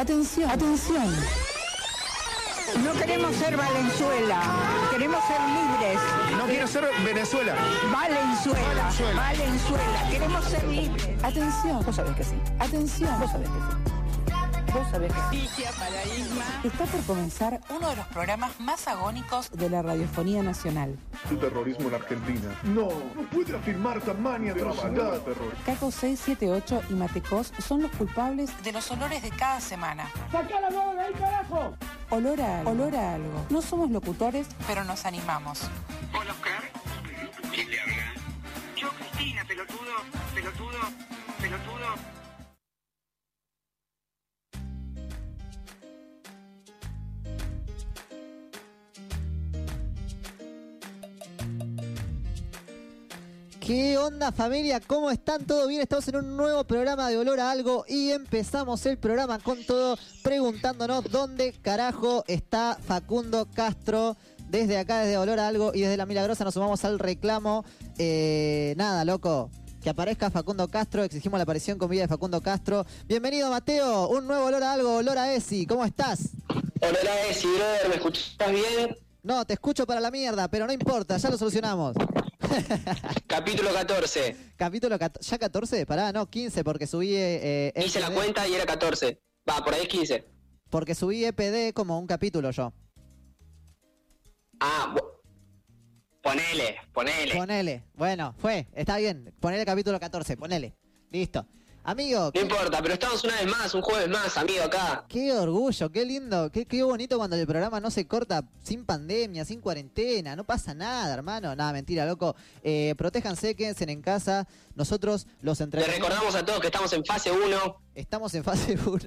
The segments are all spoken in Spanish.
Atención, atención. No queremos ser Valenzuela, queremos ser libres. No quiero ser Venezuela. Valenzuela, Valenzuela. Valenzuela, queremos ser libres. Atención. Vos sabés que sí. Atención. Vos sabés que sí. Vos sabés que sí. Justicia para Isma. Está por comenzar uno de los programas más agónicos de la radiofonía nacional. el terrorismo en Argentina. No, no puede afirmar tamaña atrocidad. terror. Caco 678 y Matecos son los culpables de los olores de cada semana. Olor a algo. Olor a algo. No somos locutores, pero nos animamos. Hola, Oscar. ¿Quién le habla? Yo, Cristina, pelotudo, pelotudo, pelotudo. ¿Qué onda familia? ¿Cómo están? ¿Todo bien? Estamos en un nuevo programa de Olor a Algo y empezamos el programa con todo preguntándonos dónde carajo está Facundo Castro. Desde acá, desde Olor a Algo y desde La Milagrosa nos sumamos al reclamo. Eh, nada, loco. Que aparezca Facundo Castro, exigimos la aparición con vida de Facundo Castro. Bienvenido Mateo, un nuevo Olor a Algo, Olor a Esi, ¿cómo estás? Hola, Esi, brother, ¿me escuchas bien? No, te escucho para la mierda, pero no importa, ya lo solucionamos. Capítulo 14. Capítulo ya 14, pará, no, 15 porque subí eh, eh, Hice la cuenta y era 14. Va, por ahí es 15. porque subí EPD como un capítulo yo. Ah, ponele, ponele. Ponele. Bueno, fue, está bien. Ponele capítulo 14, ponele. Listo. Amigo, No importa, pero estamos una vez más, un jueves más, amigo, acá. qué orgullo, qué lindo, qué, qué bonito cuando el programa no se corta sin pandemia, sin cuarentena, no pasa nada, hermano. Nada, mentira, loco. Eh, protéjanse, quédense en casa. Nosotros los Le entrenamos. recordamos a todos que estamos en fase 1. Estamos en fase 1.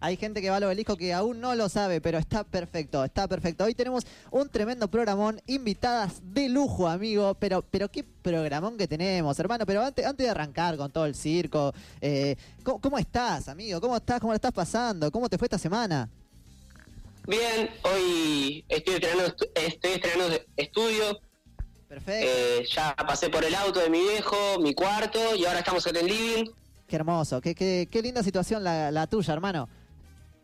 Hay gente que va al obelisco que aún no lo sabe, pero está perfecto, está perfecto. Hoy tenemos un tremendo programón, invitadas de lujo, amigo. Pero, pero qué programón que tenemos, hermano. Pero antes, antes de arrancar con todo el circo, eh, ¿cómo, cómo estás, amigo? ¿Cómo estás? ¿Cómo la estás pasando? ¿Cómo te fue esta semana? Bien, hoy estoy estrenando, estoy estrenando estudio. Perfecto. Eh, ya pasé por el auto de mi viejo, mi cuarto, y ahora estamos en el living. Qué hermoso, qué, qué, qué linda situación la, la tuya, hermano.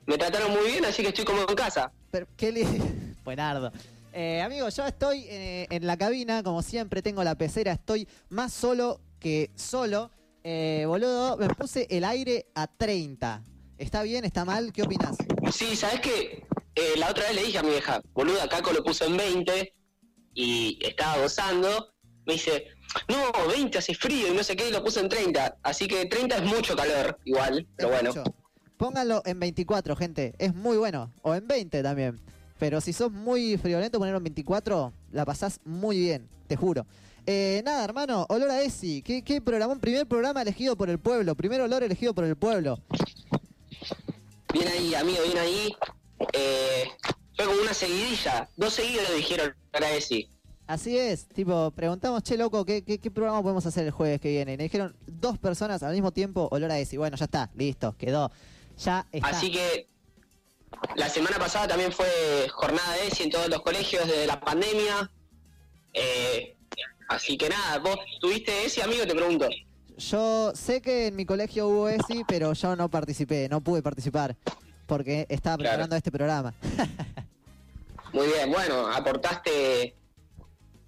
Me trataron muy bien, así que estoy como en casa. Pero, qué lindo. Buenardo. Eh, amigo, yo estoy eh, en la cabina, como siempre, tengo la pecera, estoy más solo que solo. Eh, boludo, me puse el aire a 30. ¿Está bien? ¿Está mal? ¿Qué opinas? Sí, ¿sabes qué? Eh, la otra vez le dije a mi vieja, boluda, Caco lo puso en 20 y estaba gozando. Me dice, no, 20 hace frío y no sé qué, y lo puso en 30. Así que 30 es mucho calor, igual, pero bueno. mucho. Pónganlo en 24, gente. Es muy bueno. O en 20 también. Pero si sos muy friolento, ponerlo en 24, la pasás muy bien, te juro. Eh, nada, hermano, olor a Esi. ¿Qué, qué programón? Primer programa elegido por el pueblo. Primer olor elegido por el pueblo. Bien ahí, amigo, bien ahí. Eh, fue como una seguidilla. Dos seguidos lo dijeron para Esi. Así es, tipo, preguntamos, che, loco, ¿qué, qué, qué programa podemos hacer el jueves que viene? Y me dijeron dos personas al mismo tiempo, olor a Esi. Bueno, ya está, listo, quedó. Ya está. Así que la semana pasada también fue jornada de ESI en todos los colegios desde la pandemia. Eh, así que nada, vos tuviste ESI, amigo, te pregunto. Yo sé que en mi colegio hubo ESI, pero yo no participé, no pude participar, porque estaba Claro. preparando este programa. Muy bien, bueno, aportaste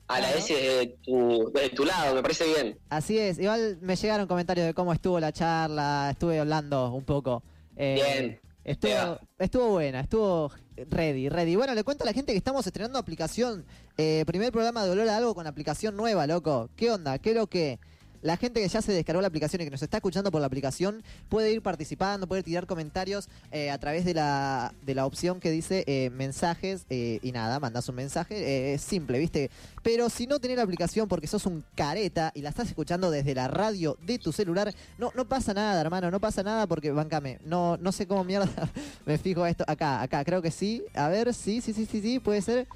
a la. ESI desde tu, desde tu lado, me parece bien. Así es, igual me llegaron comentarios de cómo estuvo la charla, estuve hablando un poco. Eh, Bien. Estuvo, estuvo buena, estuvo ready, ready. Bueno, le cuento a la gente que estamos estrenando aplicación. eh, primer programa de Olor a Algo con aplicación nueva, loco. ¿Qué onda? ¿Qué es lo que? La gente que ya se descargó la aplicación y que nos está escuchando por la aplicación puede ir participando, puede tirar comentarios eh, a través de la, de la opción que dice eh, mensajes eh, y nada, mandas un mensaje. es simple, ¿viste? Pero si no tenés la aplicación porque sos un careta y la estás escuchando desde la radio de tu celular, no, no pasa nada, hermano, no pasa nada porque, bancame, no, no sé cómo mierda me fijo esto. Acá, acá, creo que sí. A ver, sí, sí, sí, sí, sí, puede ser.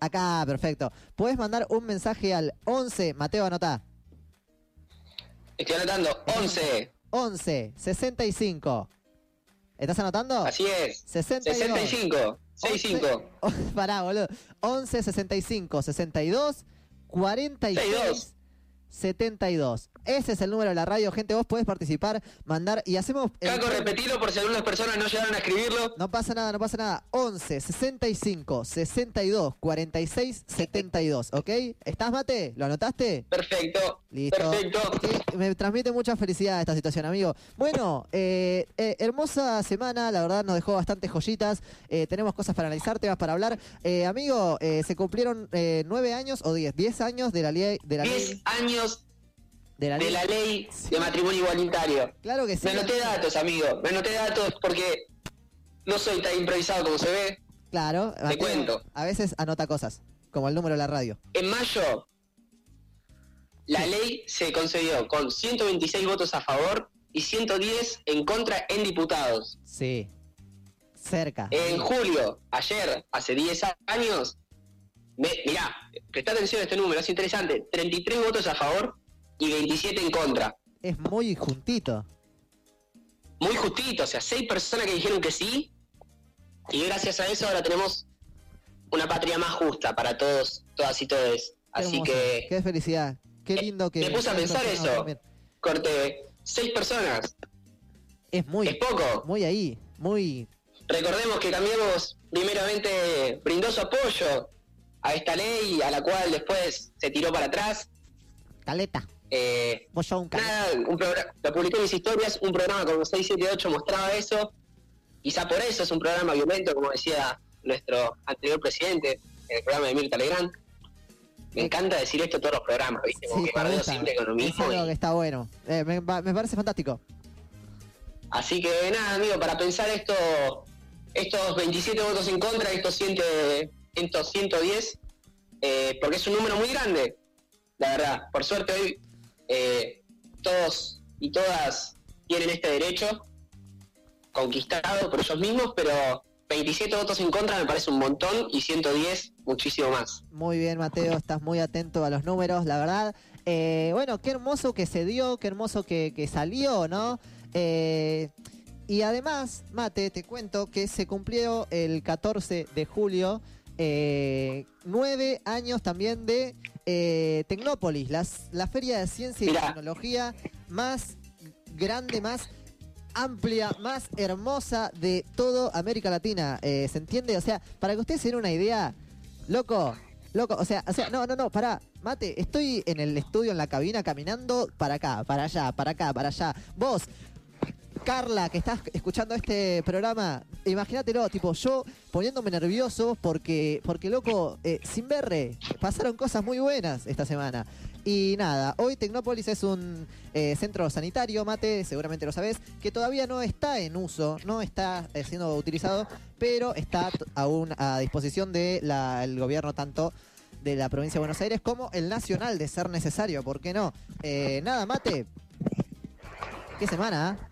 Acá, perfecto. Puedes mandar un mensaje al 11, Mateo, anotá. Estoy anotando 11, 11 65. ¿Estás anotando? así es. 62. 65, 65. Pará, boludo. 11 65 62 46 62. 72. Ese es el número de la radio, gente. Vos podés participar, mandar y hacemos. el- Caco, repetilo por si algunas personas no llegaron a escribirlo. No pasa nada, no pasa nada. 11 65 62 46 72, ¿ok? ¿Estás, Mate? ¿Lo anotaste? Perfecto. Listo. Perfecto. Me transmite mucha felicidad esta situación, amigo. Bueno, eh, eh, hermosa semana, la verdad nos dejó bastantes joyitas. Eh, tenemos cosas para analizar, temas para hablar. Amigo, se cumplieron nueve años o diez, diez años de la ley, de la 10 ley, años de la de ley. la ley de matrimonio igualitario. Claro que sí. Me anoté datos, amigo. Me anoté datos porque no soy tan improvisado como se ve. Claro, Mateo, cuento. a veces anota cosas, como el número de la radio. En mayo, la ley se concedió con 126 votos a favor y 110 en contra en diputados. Sí. Cerca. En julio, ayer, hace 10 años, mirá, presta atención a este número, es interesante, 33 votos a favor y 27 en contra. Es muy juntito. Muy justito, o sea, 6 personas que dijeron que sí y gracias a eso ahora tenemos una patria más justa para todos, todas y todos. Qué Así que Qué felicidad. Qué lindo que. me puse a pensar eso. también. corte, 6 personas, Es es muy, poco. muy ahí. Muy. Recordemos que Cambiemos primeramente brindó su apoyo a esta ley, a la cual después se tiró para atrás. Caleta. Eh, Vos sos un caleta. nada, un programa, lo publiqué en mis historias, un programa como 678 mostraba eso. Quizá por eso es un programa violento, como decía nuestro anterior presidente en el programa de Mirta Legrand. Me encanta decir esto todos los programas, ¿viste? Como Sí, que siempre con lo Es mismo. algo y- que está bueno. Eh, me parece fantástico. Así que nada, amigo, para pensar esto, estos 27 votos en contra, estos, 100, estos 110, eh, porque es un número muy grande, la verdad. Por suerte hoy eh, todos y todas tienen este derecho conquistado por ellos mismos, pero 27 votos en contra me parece un montón y 110 muchísimo más. Muy bien, Mateo. Estás muy atento a los números, la verdad. Eh, bueno, qué hermoso que se dio, qué hermoso que, que salió, ¿no? Eh, y además, Mate, te cuento que se cumplió el 14 de julio eh, nueve años también de eh, Tecnópolis, las- la feria de ciencia y Mirá. tecnología más grande, más amplia, más hermosa de toda América Latina. Eh, ¿Se entiende? O sea, para que ustedes se den una idea, loco, loco, o sea, o sea, no, no, no, pará, mate, estoy en el estudio, en la cabina, caminando para acá, para allá, para acá, para allá. Vos, Carla, que estás escuchando este programa, imagínatelo, tipo, yo poniéndome nervioso porque, porque loco, eh, sin verre, pasaron cosas muy buenas esta semana. Y nada, hoy Tecnópolis es un eh, centro sanitario, Mate, seguramente lo sabés, que todavía no está en uso, no está eh, siendo utilizado, pero está aún a disposición del gobierno tanto de la provincia de Buenos Aires como el nacional, de ser necesario, ¿por qué no? Nada, Mate. ¿Qué semana?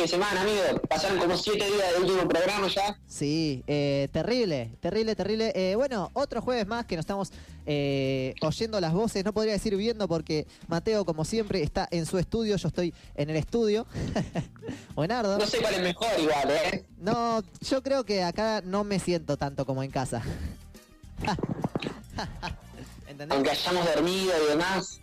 ¿Qué semana, amigo? Pasaron como 7 días del último programa ya. Sí, eh, terrible, terrible, terrible. Eh, bueno, otro jueves más que nos estamos eh, oyendo las voces, no podría decir viendo porque Mateo, como siempre, está en su estudio, yo estoy en el estudio. Buenardo. No sé cuál es mejor igual, ¿eh? No, yo creo que acá no me siento tanto como en casa. ¿Entendés? Aunque hayamos dormido y demás.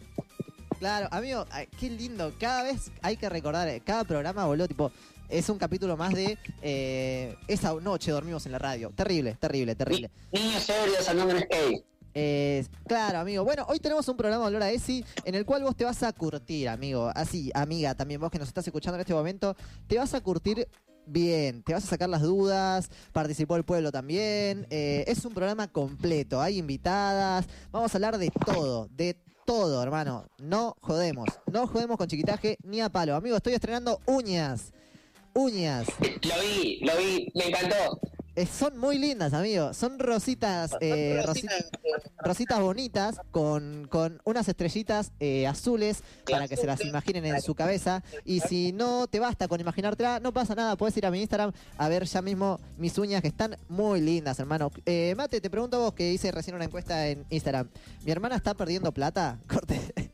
Claro, amigo, ay, qué lindo. Cada vez hay que recordar, eh, cada programa, boludo, tipo, es un capítulo más de eh, esa noche dormimos en la radio. Terrible, terrible, terrible. Ni- niños ebrios andando en skate. Eh, claro, amigo. Bueno, hoy tenemos un programa de Olor a Esi en el cual vos te vas a curtir, amigo. Así, amiga, también vos que nos estás escuchando en este momento, te vas a curtir bien, te vas a sacar las dudas, participó el pueblo también. eh, es un programa completo, hay invitadas, vamos a hablar de todo, de todo, hermano. No jodemos, no jodemos con chiquitaje ni a palo. Amigo, estoy estrenando uñas. Uñas. Lo vi, lo vi, me encantó. Eh, son muy lindas, amigo. Son rositas, eh, rosi- rositas bonitas con, con unas estrellitas eh, azules para que se las imaginen en su cabeza. Y si no te basta con imaginártela, no pasa nada. Puedes ir a mi Instagram a ver ya mismo mis uñas que están muy lindas, hermano. Eh, Mate, te pregunto a vos que hice recién una encuesta en Instagram. ¿Mi hermana está perdiendo plata? Corte.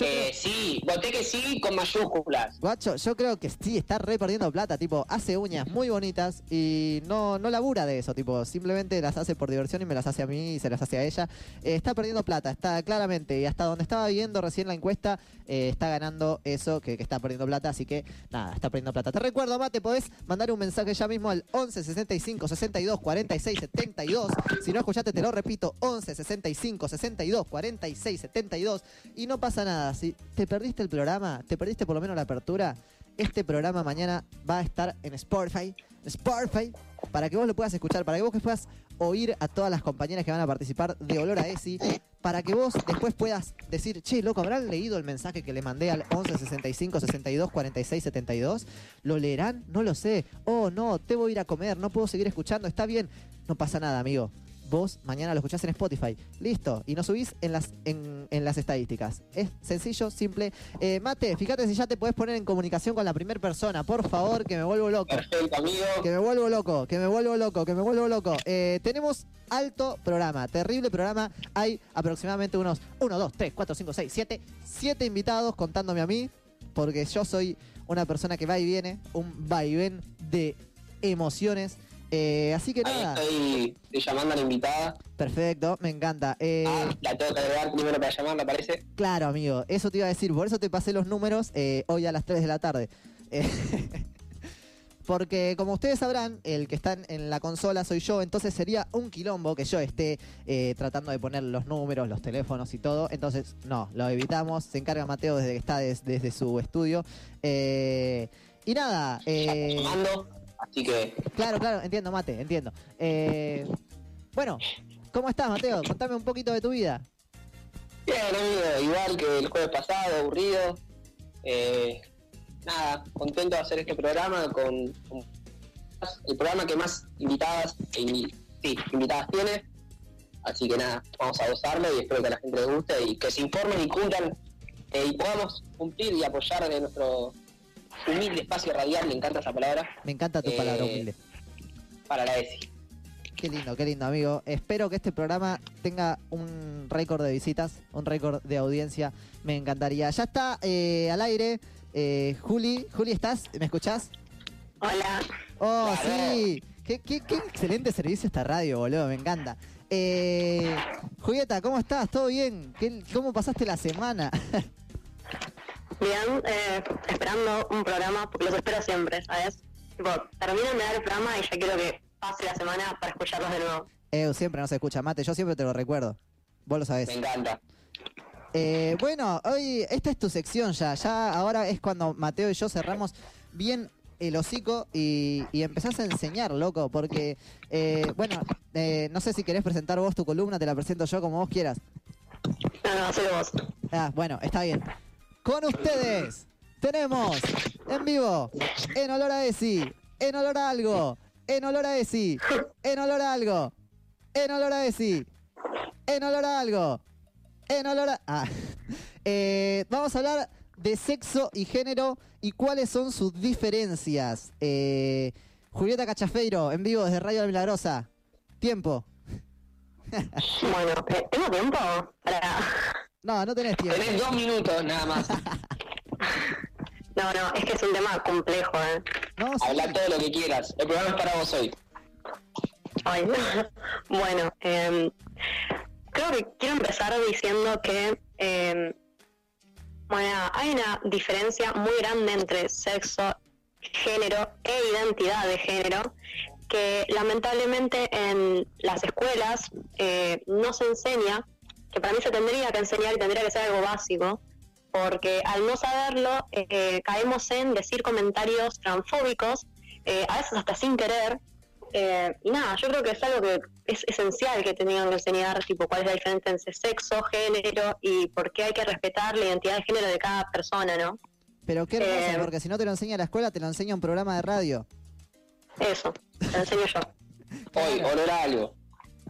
Eh, creo- sí, voté que sí con mayúsculas. Guacho, yo creo que sí, está re perdiendo plata, tipo, hace uñas muy bonitas y no, no labura de eso, tipo, simplemente las hace por diversión y me las hace a mí y se las hace a ella. Eh, está perdiendo plata, está claramente, y hasta donde estaba viendo recién la encuesta, eh, está ganando eso, que, que está perdiendo plata, así que nada, está perdiendo plata. Te recuerdo, Mate, podés mandar un mensaje ya mismo al 11 65 62 46 72. Si no escuchaste, te lo repito, 11 65 62 46 72. Y no pasa nada, si te perdiste el programa, te perdiste por lo menos la apertura, este programa mañana va a estar en Spotify, Spotify, para que vos lo puedas escuchar, para que vos que puedas oír a todas las compañeras que van a participar de Olor a Esi, para que vos después puedas decir, che, loco, ¿habrán leído el mensaje que le mandé al 11 65 62 46 72? ¿Lo leerán? No lo sé. Oh, no, te voy a ir a comer, no puedo seguir escuchando, está bien. No pasa nada, amigo. Vos mañana lo escuchás en Spotify. Listo. Y nos subís en las, en, en las estadísticas. Es sencillo, simple. Eh, Mate, fíjate si ya te podés poner en comunicación con la primera persona. Por favor, que me vuelvo loco. Perfecto, amigo. Que me vuelvo loco, que me vuelvo loco, que me vuelvo loco. Eh, tenemos alto programa, terrible programa. Hay aproximadamente unos 1, 2, 3, 4, 5, 6, 7, 7 invitados contándome a mí, porque yo soy una persona que va y viene, un vaivén de emociones. Eh, así que Ahí nada, estoy, estoy llamando a la invitada. perfecto, me encanta. Eh, Ah, la tengo que agregar primero para llamarla, parece. Claro, amigo, eso te iba a decir, por eso te pasé los números eh, hoy a las 3 de la tarde. Porque como ustedes sabrán, el que está en- la consola soy yo, entonces sería un quilombo que yo esté eh, tratando de poner los números, los teléfonos y todo. Entonces, no, lo evitamos. Se encarga Mateo desde que está des- desde su estudio. Eh, y nada, eh. Así que, claro, claro, entiendo, Mate, entiendo. Eh, bueno, ¿cómo estás, Mateo? Contame un poquito de tu vida. bien, amigo. Igual que el jueves pasado, aburrido. Eh, nada, contento de hacer este programa con, con el programa que más invitadas, e invi- sí, invitadas tiene. Así que nada, vamos a gozarlo y espero que a la gente les guste y que se informen y cumplan eh, y podamos cumplir y apoyar de nuestro humilde espacio radial, me encanta esa palabra, Me encanta tu Eh, palabra humilde. para la ESI. Qué lindo, qué lindo, amigo. Espero que este programa tenga un récord de visitas, un récord de audiencia. Me encantaría. Ya está eh, al aire. eh, Juli, Juli, ¿estás? ¿Me escuchás? Hola, Oh, Claro. sí. Qué, qué- qué excelente servicio esta radio, boludo. Me encanta. Eh, Julieta, ¿cómo estás? ¿Todo bien? ¿Qué- ¿Cómo pasaste la semana? bien, eh, esperando un programa, porque los espero siempre, ¿sabes? Tipo, terminan de dar el programa y ya quiero que pase la semana para escucharlos de nuevo. Eh, siempre no se escucha, Mate. Yo siempre te lo recuerdo. Vos lo sabés. Me encanta. Eh, bueno, hoy esta es tu sección ya. Ya ahora es cuando Mateo y yo cerramos bien el hocico y, y empezás a enseñar, loco. Porque, eh, bueno, eh, no sé si querés presentar vos tu columna, te la presento yo como vos quieras. No, no, soy vos. Ah, bueno, está bien. Con ustedes tenemos en vivo, en olor a Esi, en olor a algo, en olor a Esi, en olor a algo, en olor a Esi, en olor a algo, en olor a... Ah. Eh, vamos a hablar de sexo y género y cuáles son sus diferencias. Eh, Julieta Cachafeiro, en vivo desde Radio La Milagrosa. Tiempo. Bueno, ¿tengo tiempo? No, no tenés tiempo. Tenés dos minutos nada más. No, no, es que es un tema complejo, ¿eh? No, sí. Habla todo lo que quieras. El programa es para vos hoy. Ay, bueno, eh, creo que quiero empezar diciendo que eh, bueno, hay una diferencia muy grande entre sexo, género e identidad de género que lamentablemente en las escuelas eh, no se enseña, que para mí se tendría que enseñar y tendría que ser algo básico, porque al no saberlo eh, caemos en decir comentarios transfóbicos, eh, a veces hasta sin querer, eh, y nada, yo creo que es algo que es esencial que tengan que enseñar, tipo, cuál es la diferencia entre sexo, género y por qué hay que respetar la identidad de género de cada persona, ¿no? Pero qué hermoso, Eh, porque si no te lo enseña la escuela, te lo enseña un programa de radio. Eso, te lo enseño yo. Hoy, olor a algo.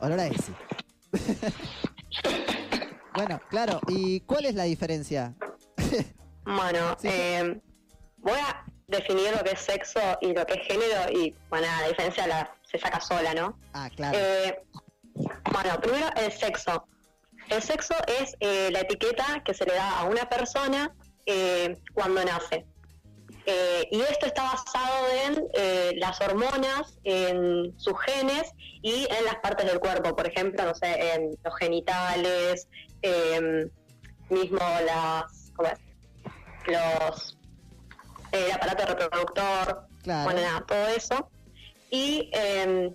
Olor a ese. bueno, claro. ¿Y cuál es la diferencia? Bueno, Sí. eh, voy a definir lo que es sexo y lo que es género y, bueno, la diferencia la, se saca sola, ¿no? Ah, claro. Eh, bueno, primero el sexo. El sexo es eh, la etiqueta que se le da a una persona eh, cuando nace. Eh, y esto está basado en eh, las hormonas, en sus genes y en las partes del cuerpo, por ejemplo, no sé, en los genitales, em, mismo las, ¿cómo es? los, el aparato reproductor, Claro. bueno, nada, todo eso. Y em,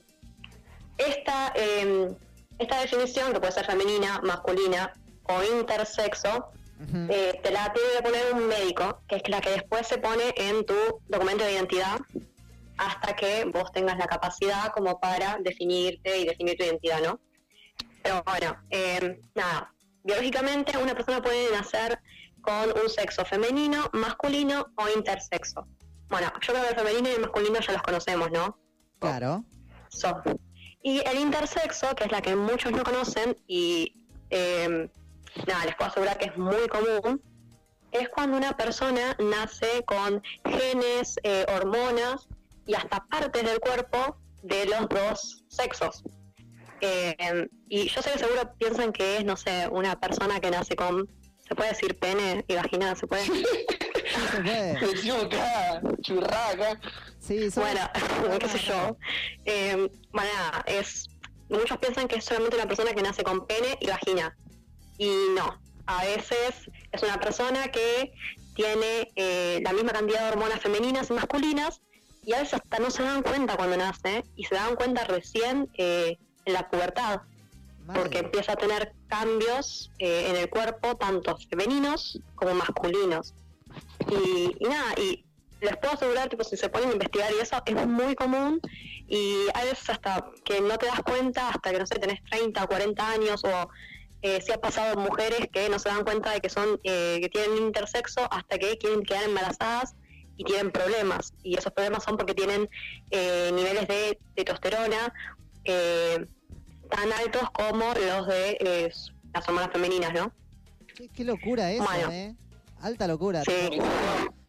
esta, em, esta definición, que puede ser femenina, masculina o intersexo, Eh, te la tiene que poner un médico, que es la que después se pone en tu documento de identidad hasta que vos tengas la capacidad como para definirte y definir tu identidad, ¿no? Pero bueno, eh, nada, biológicamente una persona puede nacer con un sexo femenino, masculino o intersexo. Bueno, yo creo que el femenino y el masculino ya los conocemos, ¿no? Claro. So. Y el intersexo, que es la que muchos no conocen y eh, nada, les puedo asegurar que es muy común, es cuando una persona nace con genes, eh, hormonas y hasta partes del cuerpo de los dos sexos. Eh, y yo sé que seguro piensan que es, no sé, una persona que nace con, se puede decir pene y vagina, se puede. Sí, se puede. Me equivocaba, churraca. Sí, Bueno, qué sé yo. Eh, bueno, nada, es, muchos piensan que es solamente una persona que nace con pene y vagina. Y no, a veces es una persona que tiene eh, la misma cantidad de hormonas femeninas y masculinas y a veces hasta no se dan cuenta cuando nace y se dan cuenta recién eh, en la pubertad Madre. porque empieza a tener cambios eh, en el cuerpo, tanto femeninos como masculinos. Y, y nada, y les puedo asegurar, tipo, si se ponen a investigar y eso, es muy común y hay veces hasta que no te das cuenta, hasta que, no sé, tenés 30 o 40 años o eh, si ha pasado mujeres que no se dan cuenta de que son eh, que tienen intersexo hasta que quieren quedar embarazadas y tienen problemas y esos problemas son porque tienen eh, niveles de testosterona eh, tan altos como los de eh, las hormonas femeninas, ¿no? Qué, qué locura eso, Bueno. ¿eh? Alta locura. Sí.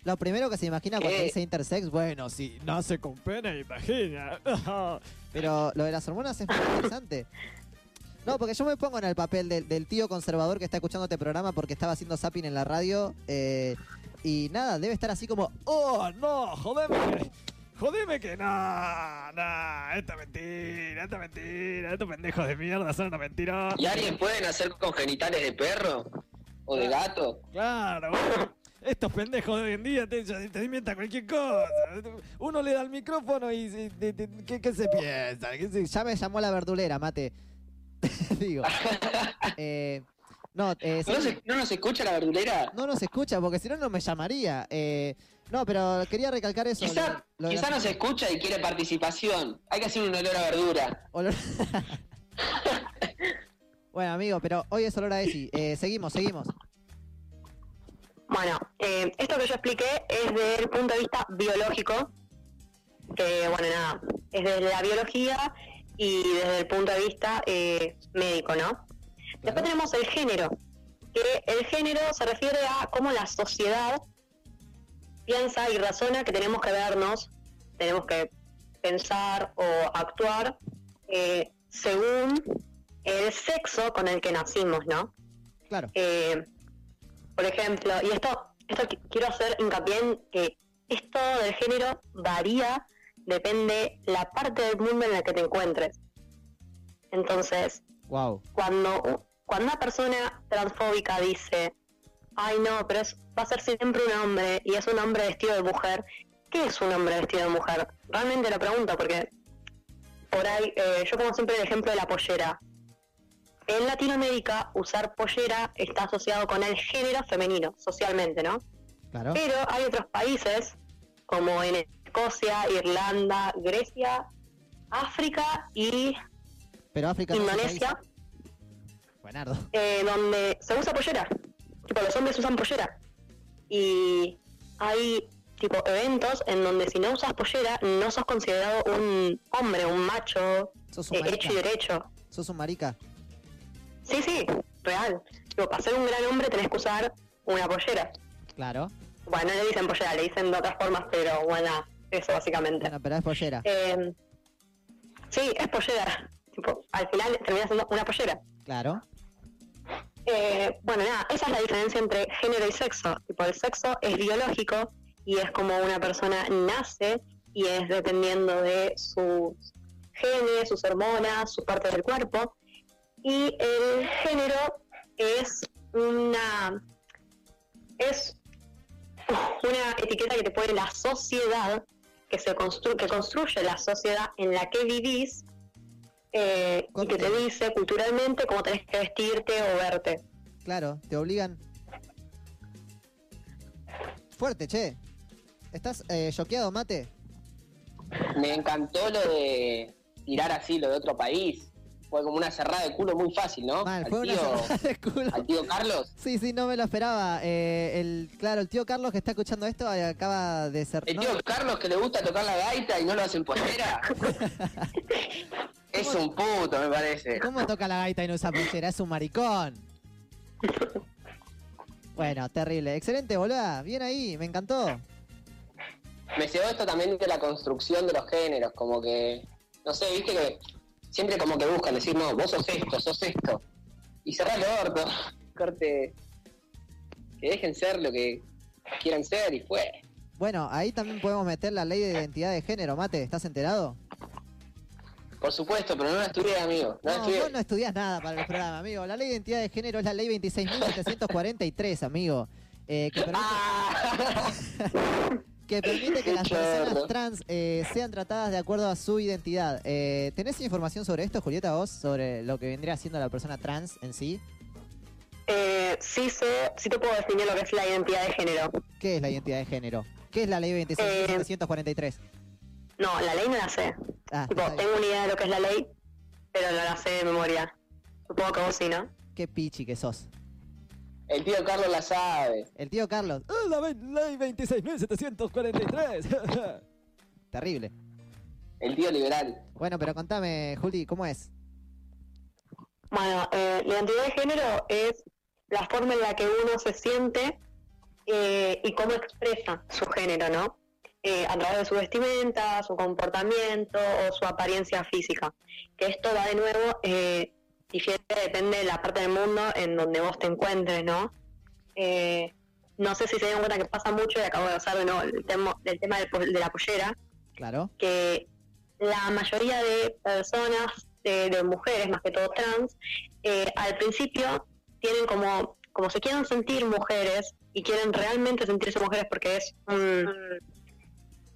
Lo primero que se imagina cuando dice intersex, bueno, sí, nace con pene, imagina. Pero lo de las hormonas es muy interesante. No, porque yo me pongo en el papel del, del tío conservador que está escuchando este programa porque estaba haciendo zapping en la radio. eh, y nada, debe estar así como, oh, no, jodeme. Jodeme que no, no, esta es mentira, esta es mentira, estos pendejos de mierda son una mentira. ¿Y alguien puede nacer con genitales de perro? ¿O de gato? Claro, bueno, estos pendejos de hoy en día te, te inventan cualquier cosa. Uno le da el micrófono y, ¿qué, qué se piensa? ¿Qué se- ya me llamó la verdulera, mate. Digo. Eh, no, eh, ¿No, sí, se- ¿No nos escucha la verdulera? no nos escucha porque si no, no me llamaría. Eh, no, pero quería recalcar eso. Quizá, lo- lo quizá la- nos escucha y quiere participación. Hay que hacer un olor a verdura. olor- bueno, amigo, pero hoy es olor a Esi. Eh, seguimos, seguimos. Bueno, eh, esto que yo expliqué es desde el punto de vista biológico, que bueno, nada, es desde la biología y desde el punto de vista eh, médico, ¿no? Después tenemos el género, que el género se refiere a cómo la sociedad piensa y razona que tenemos que vernos, tenemos que pensar o actuar eh, según el sexo con el que nacimos, ¿no? Claro. Eh, por ejemplo, y esto, esto qui- quiero hacer hincapié en que esto del género varía, depende la parte del mundo en la que te encuentres. Entonces, Wow. cuando, cuando una persona transfóbica dice, ay no, pero es, va a ser siempre un hombre y es un hombre vestido de mujer, ¿qué es un hombre vestido de mujer? Realmente lo pregunto porque por ahí, eh, yo como siempre el ejemplo de la pollera. En Latinoamérica usar pollera está asociado con el género femenino, socialmente, ¿no? Claro. Pero hay otros países, como en Escocia, Irlanda, Grecia, África y Pero África Indonesia. Buenardo. eh, donde se usa pollera. Tipo, los hombres usan pollera. Y hay tipo eventos en donde si no usas pollera no sos considerado un hombre, un macho, Sos un eh, hecho y derecho. Sos un marica. Sí, sí, real. Tipo, para ser un gran hombre tenés que usar una pollera. Claro. Bueno, no le dicen pollera, le dicen de otras formas, pero bueno, eso básicamente. Bueno, pero es pollera. Eh, sí, es pollera. Tipo, al final termina siendo una pollera. Claro. Eh, bueno, nada, esa es la diferencia entre género y sexo. Tipo, el sexo es biológico y es como una persona nace y es dependiendo de sus genes, sus hormonas, sus partes del cuerpo. Y el género es una es una etiqueta que te pone la sociedad que se constru que construye la sociedad en la que vivís eh, y que te dice culturalmente cómo tenés que vestirte o verte. Claro, te obligan. Fuerte, che. ¿Estás eh, choqueado, mate? Me encantó lo de tirar así lo de otro país. Fue como una cerrada de culo muy fácil, ¿no? Mal, al, fue una tío, cerrada de culo. al tío Carlos. Sí, sí, no me lo esperaba. Eh, el, claro, el tío Carlos que está escuchando esto eh, acaba de ser. El ¿no? tío Carlos que le gusta tocar la gaita y no lo hace en pollera. es un puto, me parece. ¿Cómo toca la gaita y no usa pulsera? Es un maricón. Bueno, terrible. Excelente, boluda. Bien ahí, me encantó. Me cebó esto también de la construcción de los géneros, como que, no sé, viste que siempre como que buscan decir, no, vos sos esto, sos esto. Y cerrar el orto, corte, que dejen ser lo que quieran ser y fue. Bueno, ahí también podemos meter la ley de identidad de género, mate. ¿Estás enterado? Por supuesto, pero no la estudié, amigo. No, la No, estudié. vos no estudias nada para el programa, amigo. La ley de identidad de género es la ley 26.743, amigo. Eh, que permite, Ah. que permite que las personas trans eh, sean tratadas de acuerdo a su identidad. Eh, ¿Tenés información sobre esto, Julieta, vos? Sobre lo que vendría siendo la persona trans en sí. Eh, sí sé, sí te puedo definir lo que es la identidad de género. ¿Qué es la identidad de género? ¿Qué es la ley 26.743? No, la ley no la sé. Ah, Tipo, tengo una idea de lo que es la ley, pero no la sé de memoria. Supongo que vos sí, ¿no? Qué pichi que sos. El tío Carlos la sabe. El tío Carlos. "Ah, la ley 26.743. Terrible. El tío liberal. Bueno, pero contame, Juli, ¿cómo es? Bueno, eh, la identidad de género es la forma en la que uno se siente eh, y cómo expresa su género, ¿no? Eh, a través de su vestimenta, su comportamiento o su apariencia física. Que esto va de nuevo, eh, difiere, depende de la parte del mundo en donde vos te encuentres, ¿no? Eh, no sé si se dieron cuenta que pasa mucho, y acabo de usar de nuevo el tema, del tema del de la pollera, Claro. que la mayoría de personas, de, de mujeres más que todo trans, eh, al principio tienen como, como se quieren sentir mujeres y quieren realmente sentirse mujeres porque es un...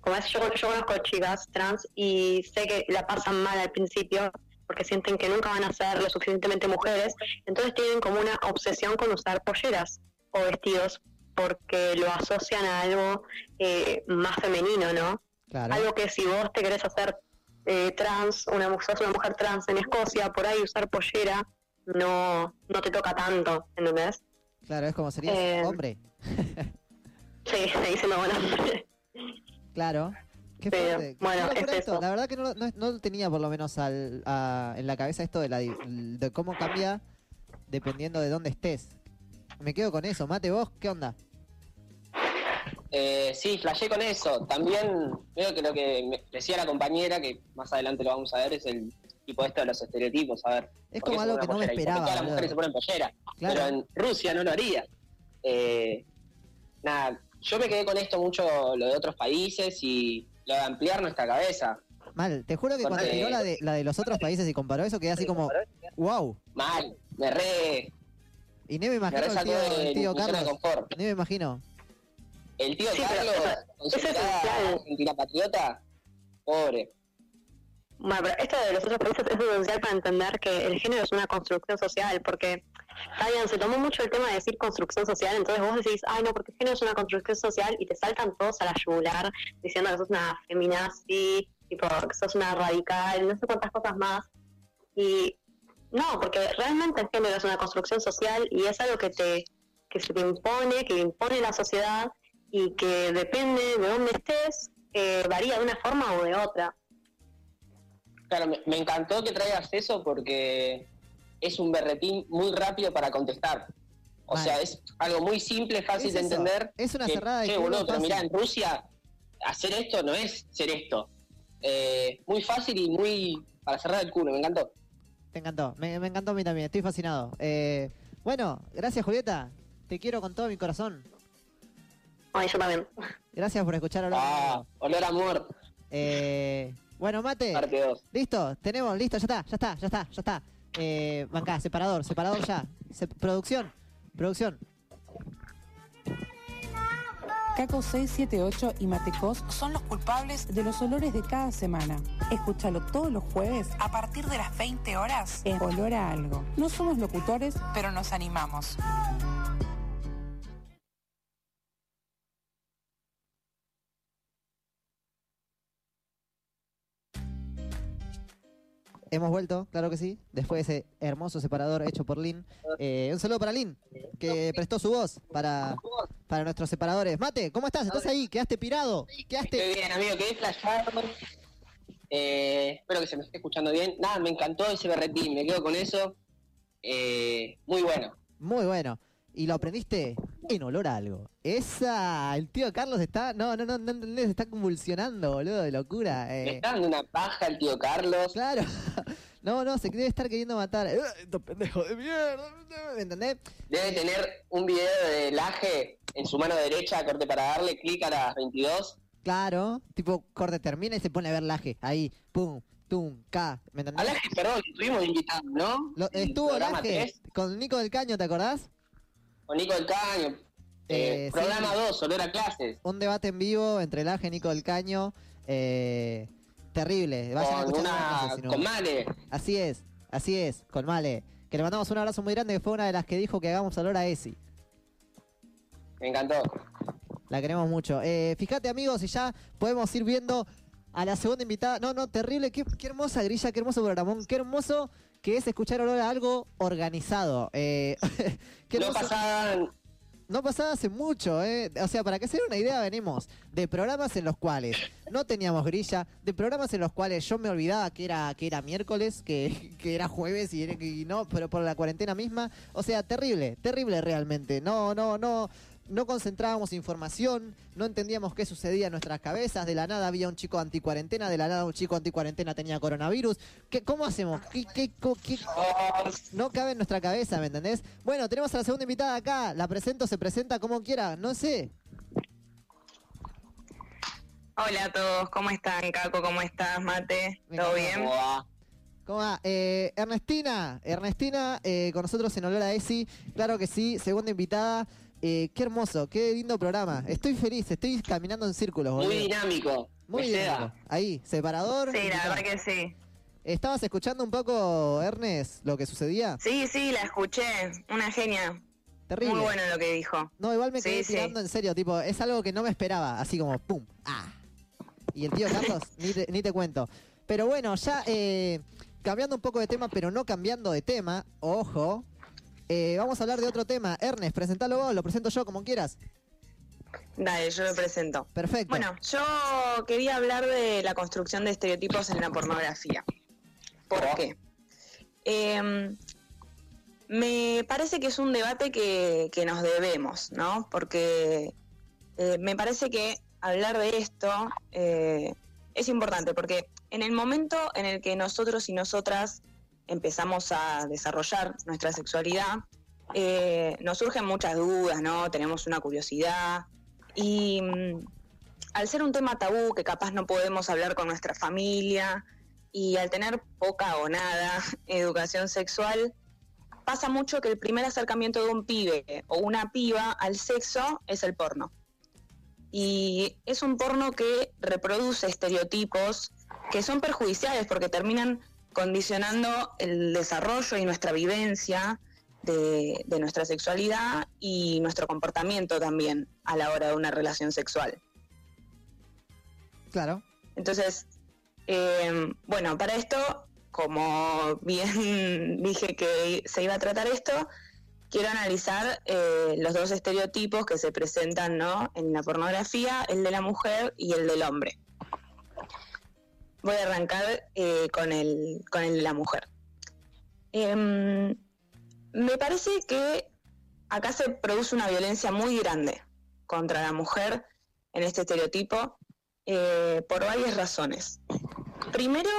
Como es, yo, yo conozco chicas trans y sé que la pasan mal al principio porque sienten que nunca van a ser lo suficientemente mujeres, entonces tienen como una obsesión con usar polleras o vestidos porque lo asocian a algo eh, más femenino, ¿no? Claro. Algo que si vos te querés hacer eh, trans, una, sos una mujer trans en Escocia, por ahí usar pollera no, no te toca tanto, ¿entendés? Claro, es como serías Eh, hombre. Sí, se dice no, bueno. Claro. Qué fuerte. Bueno, es esto. La verdad que no, no, no tenía por lo menos al, a- en la cabeza esto de, la, de cómo cambia dependiendo de dónde estés. Me quedo con eso. Mate, vos, ¿qué onda? Eh, sí, flashé con eso. También veo que lo que me decía la compañera, que más adelante lo vamos a ver, es el tipo esto de los estereotipos. A ver, Es ¿por qué como algo que no me esperaba. Todas las mujeres se ponen pollera. Claro. Pero en Rusia no lo haría. Eh, nada, yo me quedé con esto mucho, lo de otros países y lo de ampliar nuestra cabeza. Mal, te juro que cuando tiró la de, la de los otros países y comparó eso, quedé así como, wow. Mal, me re, Y ni me me imagino re el tío, el Carlos. Ni me imagino. El tío Sí, Carlos, con su es patriota, pobre. Bueno, pero esto de los otros países es esencial para entender que el género es una construcción social, porque, bien, se tomó mucho el tema de decir construcción social, entonces vos decís, ay no, porque el género es una construcción social, y te saltan todos a la yugular diciendo que sos una feminazi, tipo, que sos una radical, no sé cuántas cosas más. Y no, porque realmente el género es una construcción social y es algo que te que se te impone, que impone la sociedad y que depende de dónde estés, eh, varía de una forma o de otra. Claro, me, me encantó que traigas eso porque es un berretín muy rápido para contestar. O sea, es algo muy simple, fácil Es de entender. es una que, cerrada de che, culo boludo, pero mirá, en Rusia hacer esto no es ser esto. Eh, muy fácil y muy para cerrar el culo, me encantó. Te encantó. Me, me encantó a mí también. Estoy fascinado. Eh, Bueno, gracias Julieta. Te quiero con todo mi corazón. Ay, yo también. Gracias por escuchar Olor a Ah, olor amor, Eh, bueno, Mate. parte 2. Listo, tenemos, listo, ya está, ya está, ya está, ya está. Eh, bancá, separador, separador ya. Se- producción, producción. Caco 678 y Matecos son los culpables de los olores de cada semana. Escúchalo todos los jueves a partir de las 20 horas en Olor a Algo. No somos locutores, pero nos animamos. Hemos vuelto, claro que sí, después de ese hermoso separador hecho por Lin. Eh, un saludo para Lin, que prestó su voz para, para nuestros separadores. Mate, ¿cómo estás? ¿Estás ahí? ¿Quedaste pirado? ¿Quedaste? Estoy bien, amigo, quedé flashado. Eh, espero que se me esté escuchando bien. Nada, me encantó ese berretín, me quedo con eso. Eh, muy bueno. Muy bueno. Y lo aprendiste en olor a algo. Esa, el tío Carlos está, no, no, no, no entendés, está convulsionando, boludo, de locura. Me Eh, está dando una paja el tío Carlos. claro. No, no, se debe estar queriendo matar. Eh, Estos pendejos de mierda. ¿Me entendés? Debe tener un video de Laje en su mano derecha, corte para darle clic a las 22. Claro. Tipo, corte termina y se pone a ver laje. Ahí, pum, tum, K. ¿Me A entendés? Laje, perdón, lo tuvimos invitado, ¿no? Lo- estuvo laje 3, con Nico del Caño, ¿te acordás? Con Nico del Caño. Eh, Eh, sí. programa 2, olor a clases. Un debate en vivo entre Laje y Nico del Caño. Eh, terrible. Vayan a Con escuchar una. con Male. Así es, así es, con Male. Que le mandamos un abrazo muy grande, que fue una de las que dijo que hagamos olor a Esi. Me encantó. La queremos mucho. Eh, fíjate, amigos, y ya podemos ir viendo a la segunda invitada. No, no, terrible. Qué, qué hermosa grilla, qué hermoso programón. Qué hermoso que es escuchar olor a algo organizado. Eh, qué No pasaban. No pasaba hace mucho, ¿eh? O sea, para que se den una idea, venimos de programas en los cuales no teníamos grilla, de programas en los cuales yo me olvidaba que era, que era miércoles, que, que era jueves y no, pero por la cuarentena misma. O sea, terrible, terrible realmente. No, no, no. No concentrábamos información, no entendíamos qué sucedía en nuestras cabezas. De la nada había un chico anticuarentena, de la nada un chico anticuarentena tenía coronavirus. ¿Qué, ¿Cómo hacemos? ¿Qué, qué, co- qué- no cabe en nuestra cabeza, ¿me entendés? Bueno, tenemos a la segunda invitada acá. La presento, se presenta como quiera. No sé. Hola a todos, ¿cómo están, Caco? ¿Cómo estás, Mate? ¿Todo bien? ¿cómo va? ¿Cómo va? Eh, Ernestina. Ernestina, eh, con nosotros en Olor a Esi. Claro que sí, segunda invitada. Eh, qué hermoso, qué lindo programa. Estoy feliz, estoy caminando en círculos, boludo. Muy dinámico. Muy llega. Ahí, separador. Sí, la verdad que sí. ¿Estabas escuchando un poco, Ernest, lo que sucedía? Sí, sí, la escuché. Una genia. Terrible. Muy bueno lo que dijo. No, igual me Sí, quedé sí. tirando en serio, tipo, es algo que no me esperaba, así como pum, ah. Y el tío Carlos, ni, te, ni te cuento. Pero bueno, ya eh, cambiando un poco de tema, pero no cambiando de tema, ojo, eh, vamos a hablar de otro tema. Ernest, presentalo vos, lo presento yo como quieras. Dale, yo lo presento. Perfecto. Bueno, yo quería hablar de la construcción de estereotipos en la pornografía. ¿Por qué? Eh, me parece que es un debate que, que nos debemos, ¿no? Porque eh, me parece que hablar de esto eh, es importante, porque en el momento en el que nosotros y nosotras empezamos a desarrollar nuestra sexualidad, eh, nos surgen muchas dudas, ¿no? Tenemos una curiosidad y mm, al ser un tema tabú que capaz no podemos hablar con nuestra familia y al tener poca o nada educación sexual, pasa mucho que el primer acercamiento de un pibe o una piba al sexo es el porno. Y es un porno que reproduce estereotipos que son perjudiciales porque terminan condicionando el desarrollo y nuestra vivencia de, de nuestra sexualidad y nuestro comportamiento también a la hora de una relación sexual. Claro. Entonces, eh, bueno, para esto, como bien dije que se iba a tratar esto, quiero analizar eh, los dos estereotipos que se presentan ¿no? en la pornografía, el de la mujer y el del hombre. Voy a arrancar eh, con, el, con de la mujer. Em, me parece que acá se produce una violencia muy grande contra la mujer en este estereotipo eh, por varias razones. Primero,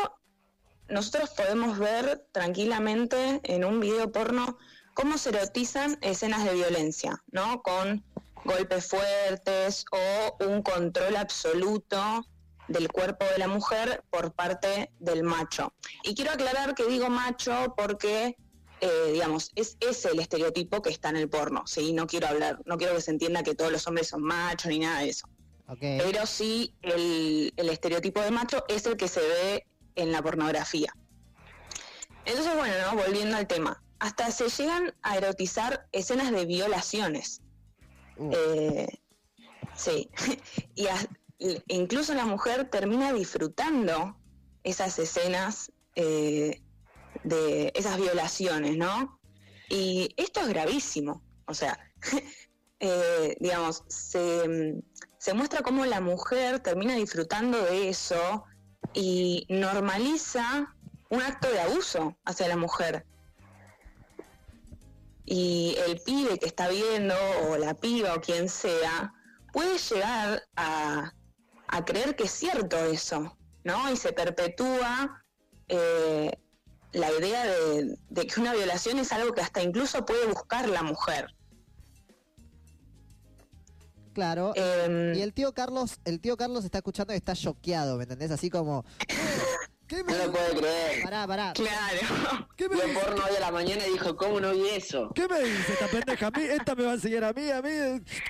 nosotros podemos ver tranquilamente en un video porno cómo se erotizan escenas de violencia, ¿no? Con golpes fuertes o un control absoluto del cuerpo de la mujer por parte del macho. Y quiero aclarar que digo macho porque, eh, digamos, es ese el estereotipo que está en el porno, ¿sí? No quiero hablar, no quiero que se entienda que todos los hombres son machos ni nada de eso. Ok. Pero sí, el, el estereotipo de macho es el que se ve en la pornografía. Entonces, bueno, ¿no? volviendo al tema. Hasta se llegan a erotizar escenas de violaciones. Uh, Eh, sí. y a- incluso la mujer termina disfrutando esas escenas eh, de esas violaciones, ¿no? Y esto es gravísimo. O sea, eh, digamos, se, se muestra cómo la mujer termina disfrutando de eso y normaliza un acto de abuso hacia la mujer. Y el pibe que está viendo, o la piba, o quien sea, puede llegar a, a creer que es cierto eso, ¿no? Y se perpetúa eh, la idea de, de que una violación es algo que hasta incluso puede buscar la mujer. claro. Em, Y el tío Carlos, el tío Carlos está escuchando y está choqueado, ¿me entendés? Así como. ¿Qué me No lo puede creer. Pará, pará. claro. ¿Qué me, Vio porno hoy a la mañana y dijo, ¿cómo no vi eso? ¿Qué me dice esta pendeja? A mí, esta me va a enseñar a mí, a mí.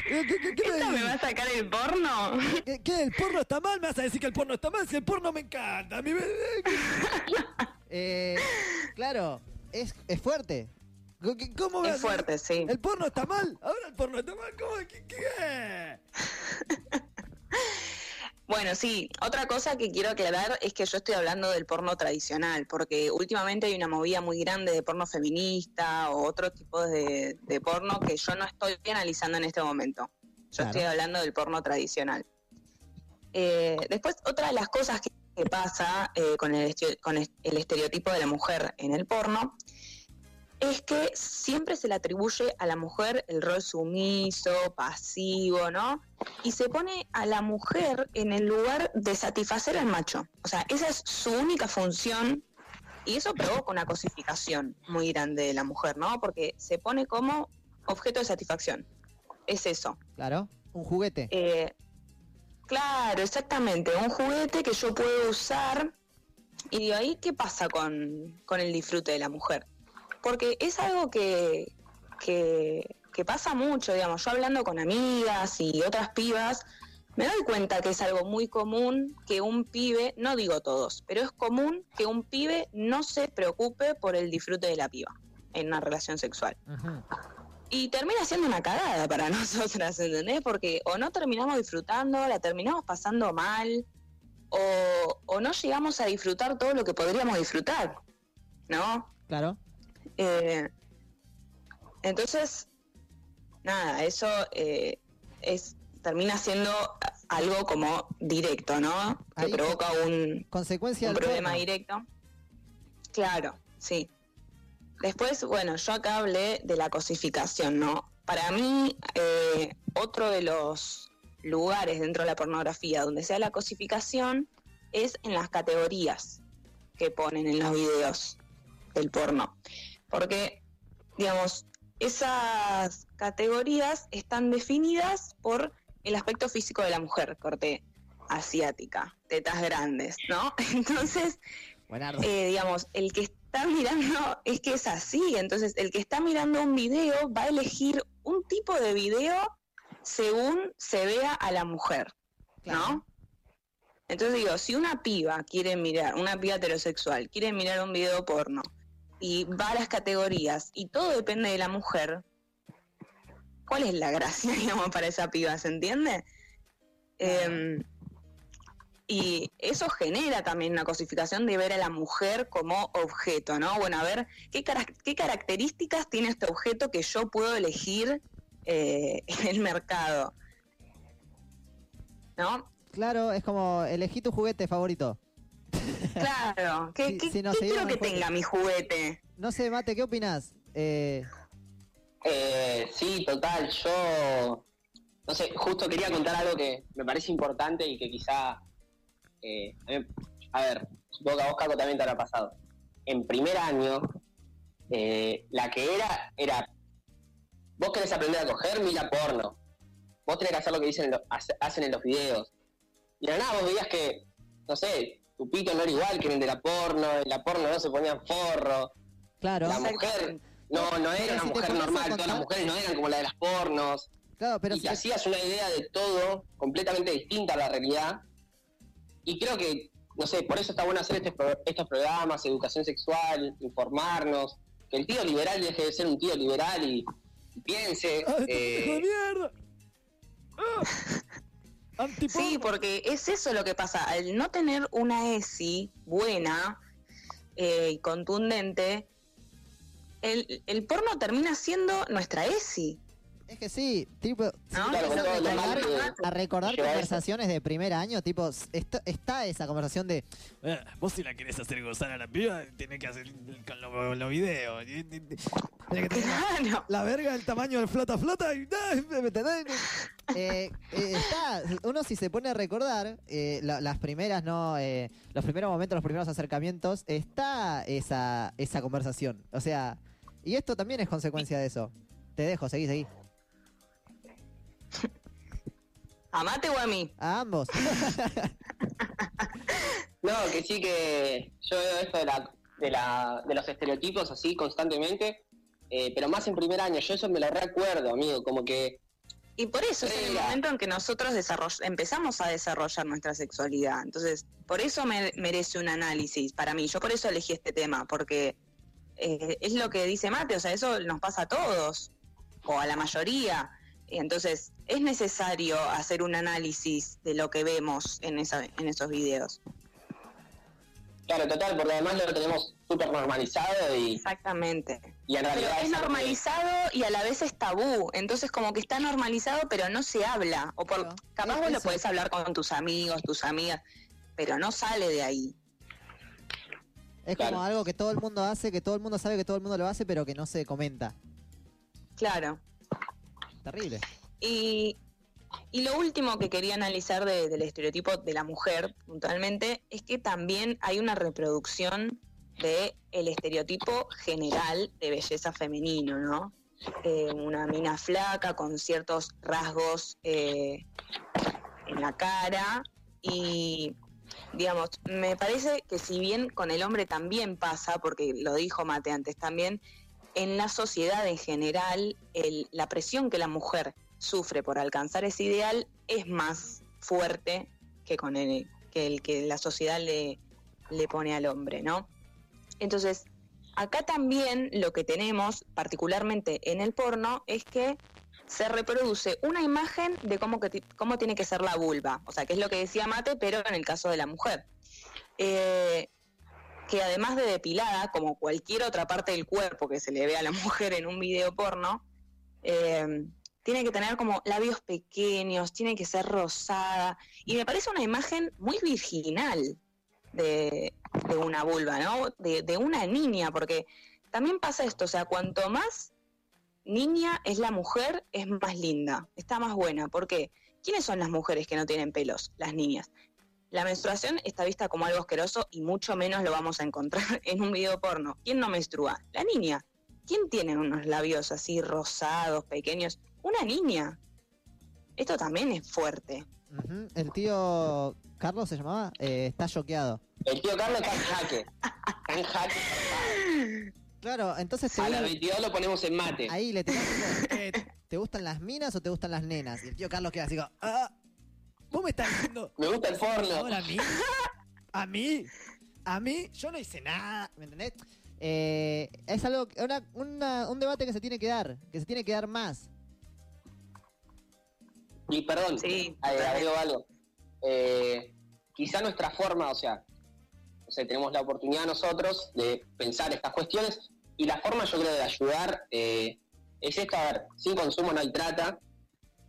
¿Qué, qué- qué me ¿Esta me va a sacar el porno? ¿Qué, qué, ¿El porno está mal? ¿Me vas a decir que el porno está mal? Si el porno me encanta. A mí me- Eh, claro, es, es fuerte. ¿Cómo- ¿Cómo me Es fuerte, sí. ¿El porno está mal? Ahora el porno está mal. ¿Cómo? ¿Qué? qué? Bueno, sí, otra cosa que quiero aclarar es que yo estoy hablando del porno tradicional, porque últimamente hay una movida muy grande de porno feminista o otro tipo de, de porno que yo no estoy analizando en este momento. Yo Claro. estoy hablando del porno tradicional. Eh, después, otra de las cosas que, que pasa eh, con, el, con el estereotipo de la mujer en el porno es que siempre se le atribuye a la mujer el rol sumiso, pasivo, ¿no? y se pone a la mujer en el lugar de satisfacer al macho. O sea, esa es su única función y eso provoca una cosificación muy grande de la mujer, ¿no? Porque se pone como objeto de satisfacción. Es eso. Claro, un juguete. Eh, claro, exactamente. Un juguete que yo puedo usar y digo, ahí, ¿qué pasa con, con el disfrute de la mujer? Porque es algo que, que, que pasa mucho, digamos. Yo hablando con amigas y otras pibas, me doy cuenta que es algo muy común que un pibe, no digo todos, pero es común que un pibe no se preocupe por el disfrute de la piba en una relación sexual. Y termina siendo una cagada para nosotras, ¿entendés? Porque o no terminamos disfrutando, la terminamos pasando mal, o, o no llegamos a disfrutar todo lo que podríamos disfrutar, ¿no? Claro. Eh, entonces, nada, eso eh, es termina siendo algo como directo, ¿no? Que Ahí- provoca un, Consecuencia un problema directo. Claro, sí. Después, bueno, yo acá hablé de la cosificación, ¿no? Para mí, eh, otro de los lugares dentro de la pornografía donde sea la cosificación es en las categorías que ponen en los videos del porno. Porque, digamos, esas categorías están definidas por el aspecto físico de la mujer, corte asiática, tetas grandes, ¿no? Entonces, eh, digamos, el que está mirando es que es así, entonces el que está mirando un video va a elegir un tipo de video según se vea a la mujer, ¿no? Entonces digo, si una piba quiere mirar, una piba heterosexual, quiere mirar un video porno y va a las categorías y todo depende de la mujer, ¿cuál es la gracia, digamos, para esa piba? ¿Se entiende? Em, y eso genera también una cosificación de ver a la mujer como objeto, ¿no? Bueno, a ver, ¿qué, cara- qué características tiene este objeto que yo puedo elegir eh, en el mercado? ¿No? Claro, es como elegí tu juguete favorito. Claro, ¿qué, seguimos quiero que tenga mi juguete? No sé, Mate, ¿qué opinas? Eh, Eh, sí, total, yo, no sé, justo quería contar algo que me parece importante y que quizá, eh, a mí- a ver, supongo que a vos, Caco, también te habrá pasado. En primer año, Eh, la que era, era, vos querés aprender a coger, mira porno. Vos tenés que hacer lo que dicen en lo- hace- hacen en los videos. Y de la nada vos veías que, no sé, tu pito no era igual que el de la porno, en la porno no se ponían forro. Claro. La mujer no, no Pero era una si mujer normal, todas las mujeres no eran como la de las pornos. Claro, pero y si te hacías una idea de todo completamente distinta a la realidad. Y creo que, no sé, por eso está bueno hacer este pro- estos programas, educación sexual, informarnos, que el tío liberal deje de ser un tío liberal y, y piense. ¡Ah, eh, hijo de mierda! Sí, porque es eso lo que pasa. Al no tener una ESI buena eh, y contundente, el, el porno termina siendo nuestra ESI. Es que sí, tipo, si No, Claro, recordar, a recordar eso. conversaciones de primer año, tipo, está, está esa conversación de, Eh, vos si la querés hacer gozar a la piba, tenés que hacer con los videos. La- Claro. la verga del tamaño del flota flota y... ¿me entendés? eh, eh, está, uno si se pone a recordar eh, la- las primeras, no, eh, los primeros momentos, los primeros acercamientos, está esa, esa conversación. O sea, y esto también es consecuencia de eso. Te dejo, seguí, seguí. ¿Amate o a mí? A ambos. No, que sí que yo veo esto de, la, de, la, de los estereotipos así constantemente, eh, pero más en primer año. Yo eso me lo recuerdo, amigo, como que Y por eso es el momento en que nosotros desarroll- empezamos a desarrollar nuestra sexualidad. Entonces, por eso me- merece un análisis para mí. Yo por eso elegí este tema, porque eh, es lo que dice Mate, o sea, eso nos pasa a todos, o a la mayoría. Y entonces, es necesario hacer un análisis de lo que vemos en, esa, en esos videos. Claro, total, porque además lo tenemos súper normalizado y, Exactamente. y en Pero realidad... es algo que- normalizado y a la vez es tabú. Entonces como que está normalizado, pero no se habla. O por, Claro. capaz Es vos lo podés hablar con tus amigos, tus amigas, pero no sale de ahí. Es Claro. como algo que todo el mundo hace, que todo el mundo sabe que todo el mundo lo hace, pero que no se comenta. Claro. Terrible. Y, y lo último que quería analizar de- del estereotipo de la mujer, puntualmente, es que también hay una reproducción de estereotipo general de belleza femenino, ¿no? Eh, una mina flaca con ciertos rasgos eh, en la cara y digamos, me parece que si bien con el hombre también pasa, porque lo dijo Mate antes también, en la sociedad en general, la presión que la mujer sufre por alcanzar ese ideal es más fuerte que con el que, la sociedad le, pone al hombre, ¿no? Entonces, acá también lo que tenemos, particularmente en el porno, es que se reproduce una imagen de cómo tiene que ser la vulva, o sea, que es lo que decía Mate, pero en el caso de la mujer. Eh, que además de depilada, como cualquier otra parte del cuerpo que se le ve a la mujer en un video porno, eh, tiene que tener como labios pequeños, tiene que ser rosada, y me parece una imagen muy virginal de, una vulva, ¿no? De, de una niña, porque también pasa esto, o sea, cuanto más niña es la mujer, es más linda, está más buena. ¿Por qué? ¿Quiénes son las mujeres que no tienen pelos? Las niñas. La menstruación está vista como algo asqueroso y mucho menos lo vamos a encontrar en un video porno. ¿Quién no menstrua? La niña. ¿Quién tiene unos labios así rosados, pequeños? Una niña. Esto también es fuerte. El tío Carlos se llamaba, eh, está choqueado. El tío Carlos está en jaque. Está en jaque. Claro, entonces A la vuelve- 22 lo ponemos en mate. ahí le tenés eh, ¿te gustan las minas o te gustan las nenas? Y el tío Carlos queda así como, Ah, vos me estás diciendo... Me gusta el porno. ¿Ahora a mí? ¿A mí? ¿A mí? Yo no hice nada. ¿me entendés? Eh, es algo, que- una- una- un debate que se tiene que dar, que se tiene que dar más. Y perdón, Sí, eh, agrego algo. Eh, quizá nuestra forma, o sea, o sea, tenemos la oportunidad nosotros de pensar estas cuestiones y la forma yo creo de ayudar eh, es esto, a ver, sin consumo no hay trata,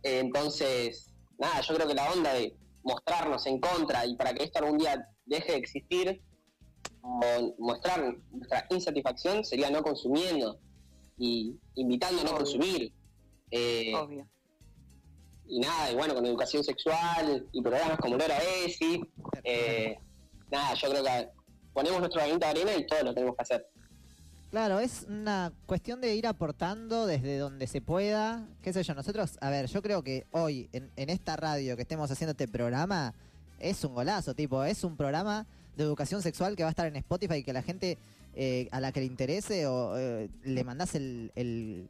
Eh, entonces, nada, yo creo que la onda de mostrarnos en contra y para que esto algún día deje de existir, o mostrar nuestra insatisfacción sería no consumiendo y invitando a no Obvio. consumir. Eh, Obvio. Y nada, y bueno, con educación sexual y programas como Lora ESI, eh, nada, yo creo que ponemos nuestro granito de arena y todo lo tenemos que hacer. Claro, es una cuestión de ir aportando desde donde se pueda. Qué sé yo, nosotros, a ver, yo creo que hoy en, en esta radio que estemos haciendo este programa es un golazo, tipo, es un programa de educación sexual que va a estar en Spotify y que la gente eh, a la que le interese o eh, le mandás el, el-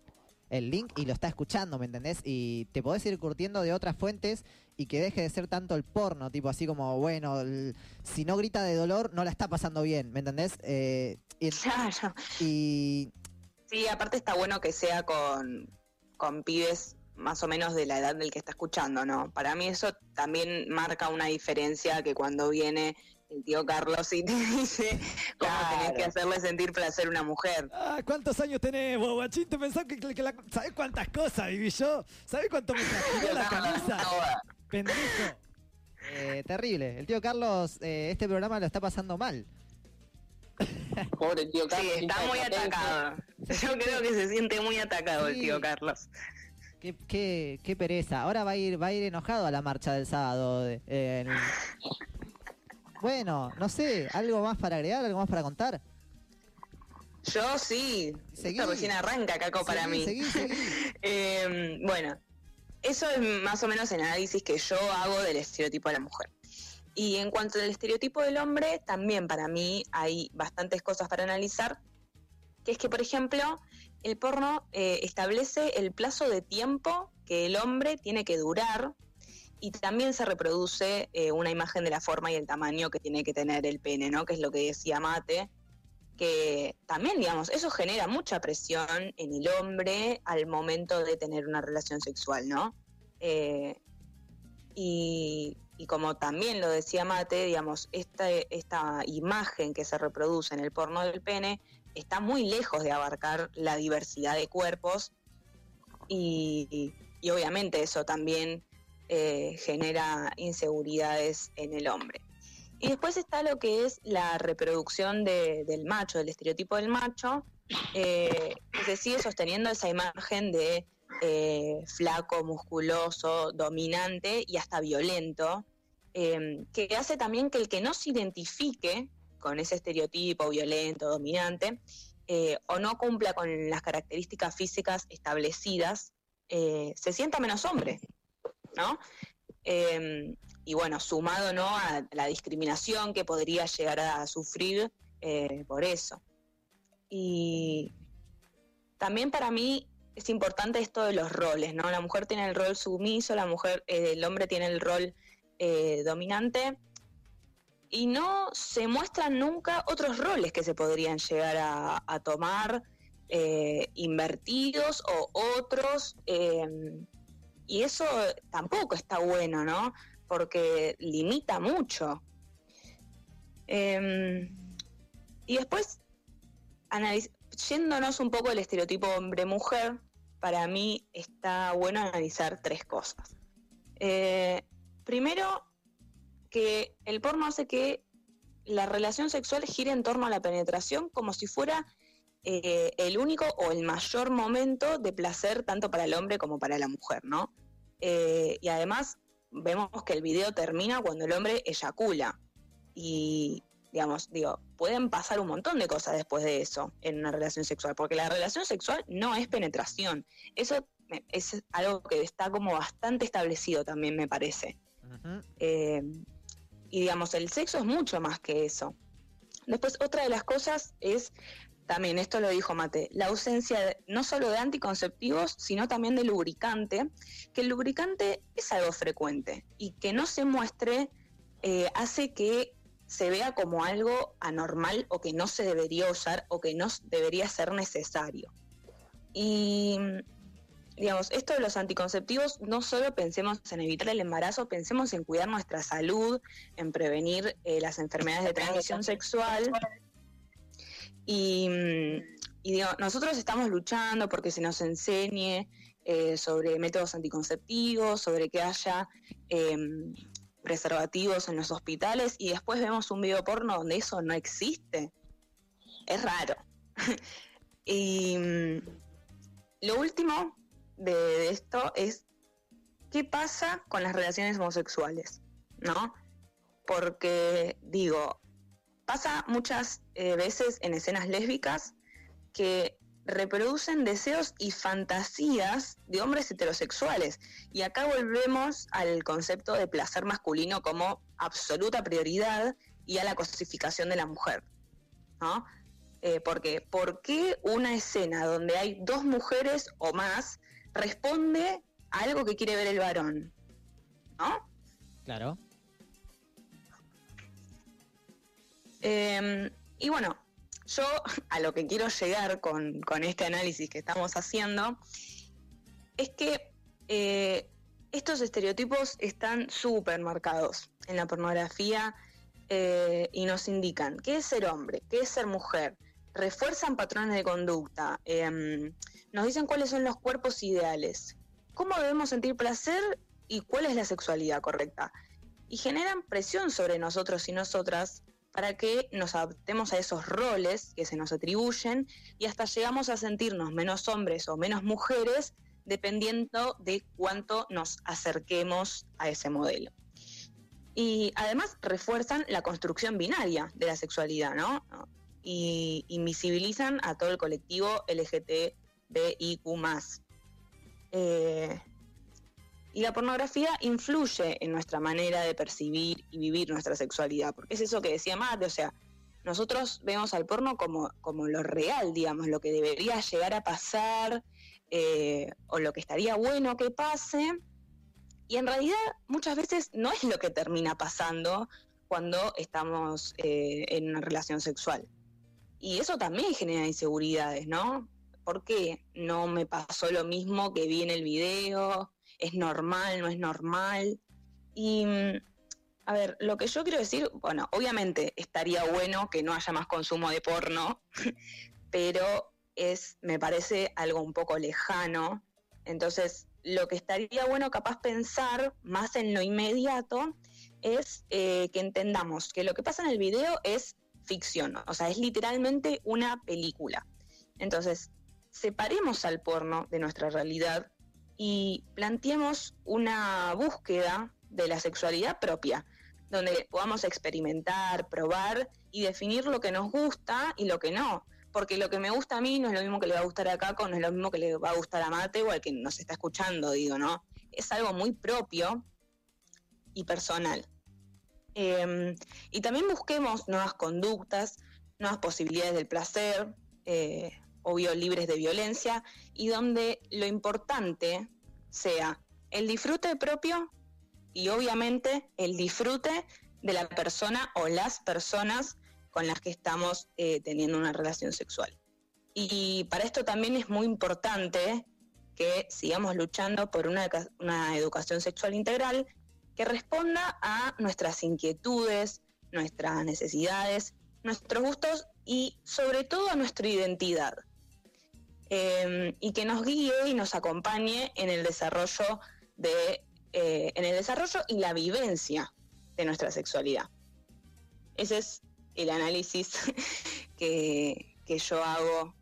el link y lo está escuchando, ¿me entendés? Y te podés ir curtiendo de otras fuentes y que deje de ser tanto el porno, tipo así como, bueno, el- si no grita de dolor, no la está pasando bien, ¿me entendés? Eh, y, Claro. y Sí, aparte está bueno que sea con, con pibes más o menos de la edad del que está escuchando, ¿no? Para mí eso también marca una diferencia que cuando viene el tío Carlos y te dice cómo tenés que hacerle sentir placer a una mujer. Ah, ¿cuántos años tenés, vos, guachín? ¿Te pensás que, que la- ¿Sabés cuántas cosas viví yo? ¿Sabés cuánto me transpiró la camisa? Pendejo. Eh, terrible. El tío Carlos, eh, este programa lo está pasando mal. Pobre tío Sí, Carlos. está muy atacado. Yo creo que se siente muy atacado el tío Carlos. Qué, qué, qué pereza. Ahora va a ir, va a ir enojado a la marcha del sábado. de- eh, en- Bueno, no sé, algo más para agregar, algo más para contar. Yo sí. Seguí. Esto recién arranca, Caco, para mí. seguí. Eh, bueno, eso es más o menos el análisis que yo hago del estereotipo de la mujer. Y en cuanto al estereotipo del hombre, también para mí hay bastantes cosas para analizar, que es que, por ejemplo, el porno eh, establece el plazo de tiempo que el hombre tiene que durar y también se reproduce eh, una imagen de la forma y el tamaño que tiene que tener el pene, ¿no? Que es lo que decía Mate, que también, digamos, eso genera mucha presión en el hombre al momento de tener una relación sexual, ¿no? Eh, y, y como también lo decía Mate, digamos, esta, esta imagen que se reproduce en el porno del pene está muy lejos de abarcar la diversidad de cuerpos y, y- y obviamente eso también eh, genera inseguridades en el hombre. Y después está lo que es la reproducción de- del macho, del estereotipo del macho, eh, que se sigue sosteniendo esa imagen de eh, flaco, musculoso, dominante y hasta violento, que hace también que el que no se identifique con ese estereotipo violento, dominante, o no cumpla con las características físicas establecidas, se sienta menos hombre, ¿no? Eh, y bueno, sumado ¿no? a la discriminación que podría llegar a sufrir eh, por eso. Y también para mí es importante esto de los roles, ¿no? La mujer tiene el rol sumiso, la mujer, eh, el hombre tiene el rol eh, dominante y no se muestran nunca otros roles que se podrían llegar a, tomar invertidos o otros eh, y eso tampoco está bueno, ¿no? Porque limita mucho. Eh, y después, yéndonos un poco del estereotipo hombre-mujer, para mí está bueno analizar tres cosas. Eh, primero, que el porno hace que la relación sexual gire en torno a la penetración como si fuera eh, el único o el mayor momento de placer tanto para el hombre como para la mujer, ¿no? Eh, y además vemos que el video termina cuando el hombre eyacula. Y, digamos, digo, pueden pasar un montón de cosas después de eso en una relación sexual, porque la relación sexual no es penetración. Eso es algo que está como bastante establecido también, me parece. Eh, y digamos, el sexo es mucho más que eso. Después, otra de las cosas es, también esto lo dijo Mate, la ausencia de- no solo de anticonceptivos, sino también de lubricante, que el lubricante es algo frecuente y que no se muestre eh, hace que se vea como algo anormal o que no se debería usar o que no debería ser necesario. Y digamos, esto de los anticonceptivos, no solo pensemos en evitar el embarazo, pensemos en cuidar nuestra salud, en prevenir eh, las enfermedades de transmisión sexual. Y, mm, y digo, nosotros estamos luchando porque se nos enseñe eh, sobre métodos anticonceptivos, sobre que haya em, preservativos en los hospitales y después vemos un video porno donde eso no existe. Es raro. y mm, lo último de, de esto es qué pasa con las relaciones homosexuales, ¿no? Porque digo, pasa muchas eh, veces en escenas lésbicas que reproducen deseos y fantasías de hombres heterosexuales. Y acá volvemos al concepto de placer masculino como absoluta prioridad y a la cosificación de la mujer. ¿no? Eh, porque, ¿por qué una escena donde hay dos mujeres o más responde a algo que quiere ver el varón? ¿No? Claro. Eh, y bueno, yo a lo que quiero llegar con, con este análisis que estamos haciendo es que eh, estos estereotipos están súper marcados en la pornografía eh, y nos indican qué es ser hombre, qué es ser mujer, refuerzan patrones de conducta, em, nos dicen cuáles son los cuerpos ideales, cómo debemos sentir placer y cuál es la sexualidad correcta. Y generan presión sobre nosotros y nosotras para que nos adaptemos a esos roles que se nos atribuyen y hasta llegamos a sentirnos menos hombres o menos mujeres dependiendo de cuánto nos acerquemos a ese modelo. Y además refuerzan la construcción binaria de la sexualidad, ¿no? Y invisibilizan a todo el colectivo LGTBIQ. Y la pornografía influye en nuestra manera de percibir y vivir nuestra sexualidad, porque es eso que decía Mate, o sea, nosotros vemos al porno como, como lo real, digamos, lo que debería llegar a pasar eh, o lo que estaría bueno que pase. Y en realidad muchas veces no es lo que termina pasando cuando estamos eh, en una relación sexual. Y eso también genera inseguridades, ¿no? ¿Por qué no me pasó lo mismo que vi en el video? ¿Es normal? ¿No es normal? Y, mm, a ver, lo que yo quiero decir, bueno, obviamente estaría bueno que no haya más consumo de porno, pero es, me parece algo un poco lejano. Entonces, lo que estaría bueno capaz pensar más en lo inmediato es eh, que entendamos que lo que pasa en el video es ficción, o sea, es literalmente una película. Entonces, separemos al porno de nuestra realidad y planteemos una búsqueda de la sexualidad propia, donde podamos experimentar, probar y definir lo que nos gusta y lo que no. Porque lo que me gusta a mí no es lo mismo que le va a gustar a Caco, no es lo mismo que le va a gustar a Mate o al que nos está escuchando, digo, ¿no? Es algo muy propio y personal. Eh, y también busquemos nuevas conductas, nuevas posibilidades del placer, eh, obvio libres de violencia, y donde lo importante sea el disfrute propio y obviamente el disfrute de la persona o las personas con las que estamos eh, teniendo una relación sexual. Y para esto también es muy importante que sigamos luchando por una, una educación sexual integral que responda a nuestras inquietudes, nuestras necesidades, nuestros gustos y sobre todo a nuestra identidad. Em, y que nos guíe y nos acompañe en el desarrollo de eh, en el desarrollo y la vivencia de nuestra sexualidad. Ese es el análisis que, que yo hago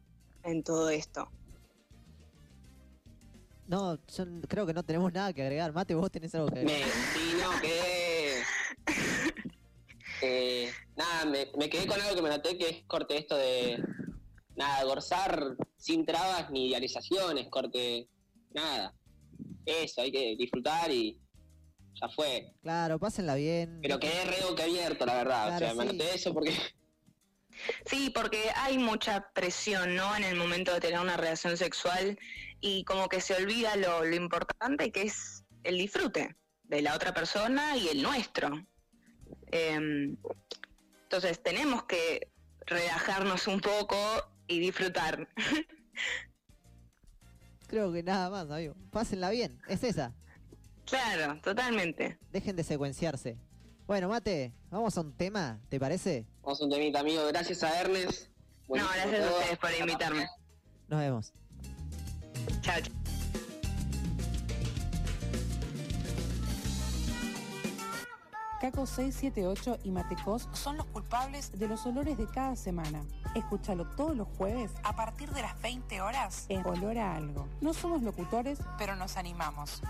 en todo esto. No, yo creo que no tenemos nada que agregar. Mate, vos tenés algo que agregar. Me, sí, no, que... eh, nada, me, me, quedé con algo que me noté que es corte esto de nada, gorzar sin trabas ni idealizaciones, corte, nada. Eso, hay que disfrutar y ya fue. Claro, pásenla bien. Pero quedé re que abierto, la verdad. o sea, me anoté eso porque. Sí, porque hay mucha presión, ¿no? En el momento de tener una relación sexual y como que se olvida lo, lo importante que es el disfrute de la otra persona y el nuestro. Eh, entonces tenemos que relajarnos un poco y disfrutar. Creo que nada más, amigo. Pásenla bien, es esa. Claro, totalmente. Dejen de secuenciarse. Bueno, Mate, vamos a un tema, ¿te parece? Vamos a un temita, amigo. Gracias a Ernest. no, gracias a ustedes por invitarme. Nos vemos. Chao. Caco 678 y Matecos son los culpables de los olores de cada semana. Escúchalo todos los jueves a partir de las 20 horas en Olor a Algo. No somos locutores, pero nos animamos.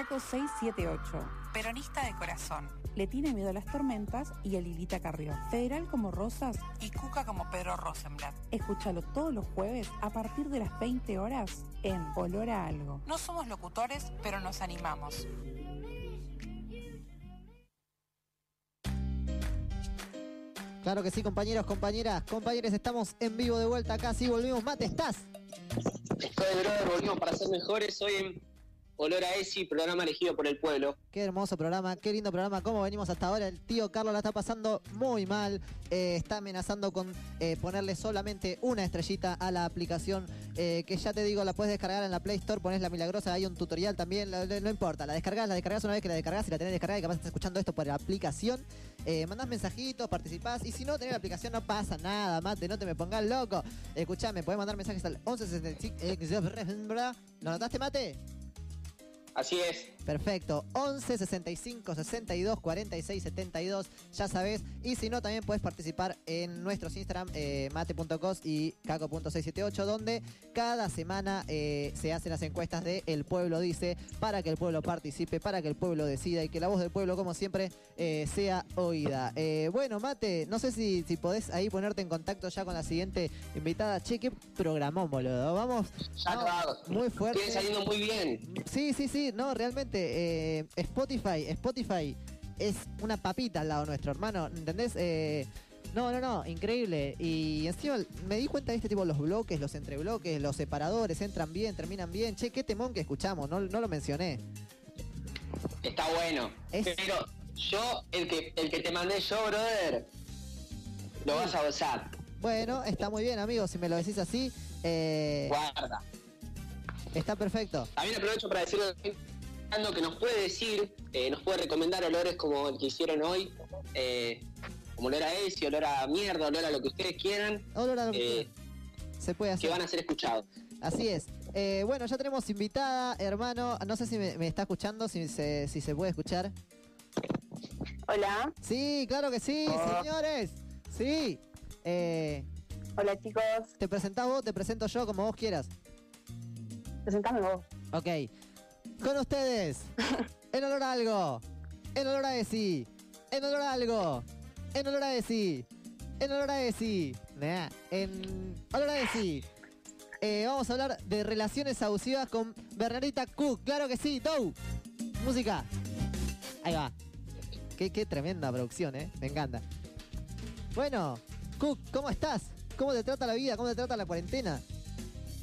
Caco 678, peronista de corazón. Le tiene miedo a las tormentas y a Lilita Carrió. Federal como Rosas y Cuca como Pedro Rosenblatt. Escúchalo todos los jueves a partir de las 20 horas en Olor a Algo. No somos locutores, pero nos animamos. Claro que sí, compañeros, compañeras, compañeros, estamos en vivo de vuelta acá, sí, volvimos. Mate, ¿estás? Estoy, brother, volvimos para ser mejores. Hoy en Olor a Esi, programa elegido por el pueblo. Qué hermoso programa, qué lindo programa. ¿Cómo venimos hasta ahora? El tío Carlos la está pasando muy mal. eh, está amenazando con eh, ponerle solamente una estrellita a la aplicación. eh, que ya te digo, la puedes descargar en la Play Store. Pones la milagrosa, hay un tutorial también. no importa, la descargas, la descargas una vez que la descargas y la tenés descargada y capaz estás escuchando esto por la aplicación. Mandás mensajitos, participás. Y si no tenés la aplicación, no pasa nada, mate, no te me pongas loco. Escuchame, podés mandar mensajes al 1165. eh, ¿Lo notaste, mate? Así es. Perfecto. 11 65 62 46 72. Ya sabes. Y si no, también puedes participar en nuestros Instagram, eh, mate.cos y caco.678, donde cada semana eh, se hacen las encuestas de El Pueblo Dice, para que el pueblo participe, para que el pueblo decida y que la voz del pueblo, como siempre, eh, sea oída. Eh, bueno, Mate, no sé si, si podés ahí ponerte en contacto ya con la siguiente invitada. Che, qué programón, boludo. Vamos. Ya no, muy fuerte. Viene saliendo muy bien. Sí, sí, sí, no, realmente, eh, Spotify, Spotify es una papita al lado nuestro, hermano, ¿entendés? Eh, no, no, no, increíble. Y encima me di cuenta de este tipo, los bloques, los entrebloques, los separadores, entran bien, terminan bien. Che, qué temón que escuchamos, no, no lo mencioné. Está bueno. Es- Pero yo, el que, el que te mandé yo, brother, lo vas a gozar. Bueno, está muy bien, amigos, si me lo decís así, eh, Guarda. está perfecto. También aprovecho para decirle que nos puede decir, eh, nos puede recomendar olores como el que hicieron hoy, eh, como olor a ese, olor a mierda, olor a lo que ustedes quieran, Olor a lo que eh, se puede que hacer. van a ser escuchados. Así es. Eh, bueno, ya tenemos invitada, hermano. No sé si me, me está escuchando, si se, si se puede escuchar. Hola, Sí, claro que sí, señores. Sí. Eh, hola chicos, ¿Te presentás vos? Te presento yo, como vos quieras. presentame vos. Ok. Con ustedes. En olor a algo. En olor a Esi. En olor a algo. En olor a Esi. En olor a Esi. En olor a Esi. Eh, vamos a hablar de relaciones abusivas con Bernardita Cook. Claro que sí, Dow. Música. Ahí va. Qué, qué tremenda producción, ¿eh? Me encanta. Bueno, Cook, ¿cómo estás? ¿Cómo te trata la vida? ¿Cómo te trata la cuarentena?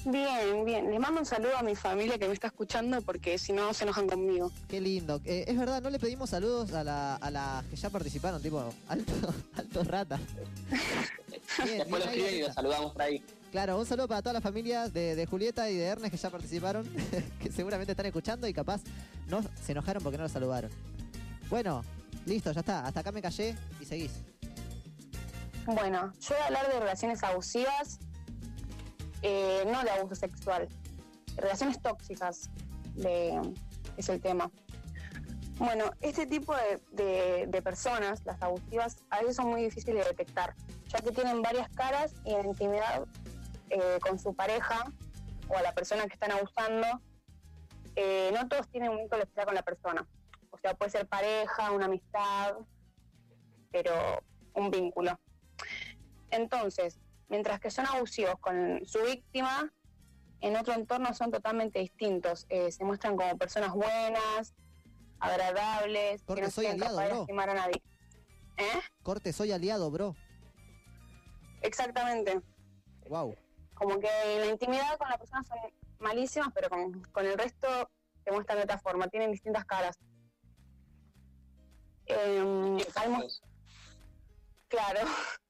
Bien, bien. Les mando un saludo a mi familia que me está escuchando porque si no se enojan conmigo. Qué lindo. Eh, es verdad, no le pedimos saludos a, la- a las que ya participaron, tipo, alto, alto rata. Bien, Después bien lo ahí, escriben y Gatita. lo saludamos por ahí. Claro, un saludo para todas las familias de, de Julieta y de Ernest que ya participaron, que seguramente están escuchando y capaz no se enojaron porque no los saludaron. Bueno, listo, ya está. Hasta acá me callé y seguís. Bueno, yo voy a hablar de relaciones abusivas, eh, no de abuso sexual. Relaciones tóxicas es el tema. Bueno, este tipo de, personas, las abusivas, a veces son muy difíciles de detectar, ya que tienen varias caras y en intimidad eh, con su pareja o a la persona que están abusando, eh, no todos tienen un vínculo especial con la persona. O sea, puede ser pareja, una amistad, pero un vínculo. Entonces, mientras que son abusivos con su víctima, en otro entorno son totalmente distintos. Eh, se muestran como personas buenas, agradables, Corte, que no soy aliado, de bro. lastimar a nadie. ¿Eh? Corte, soy aliado, bro. Exactamente. Wow. Como que en la intimidad con la persona son malísimas, pero con, con el resto se muestran de otra forma, tienen distintas caras. Eh, claro.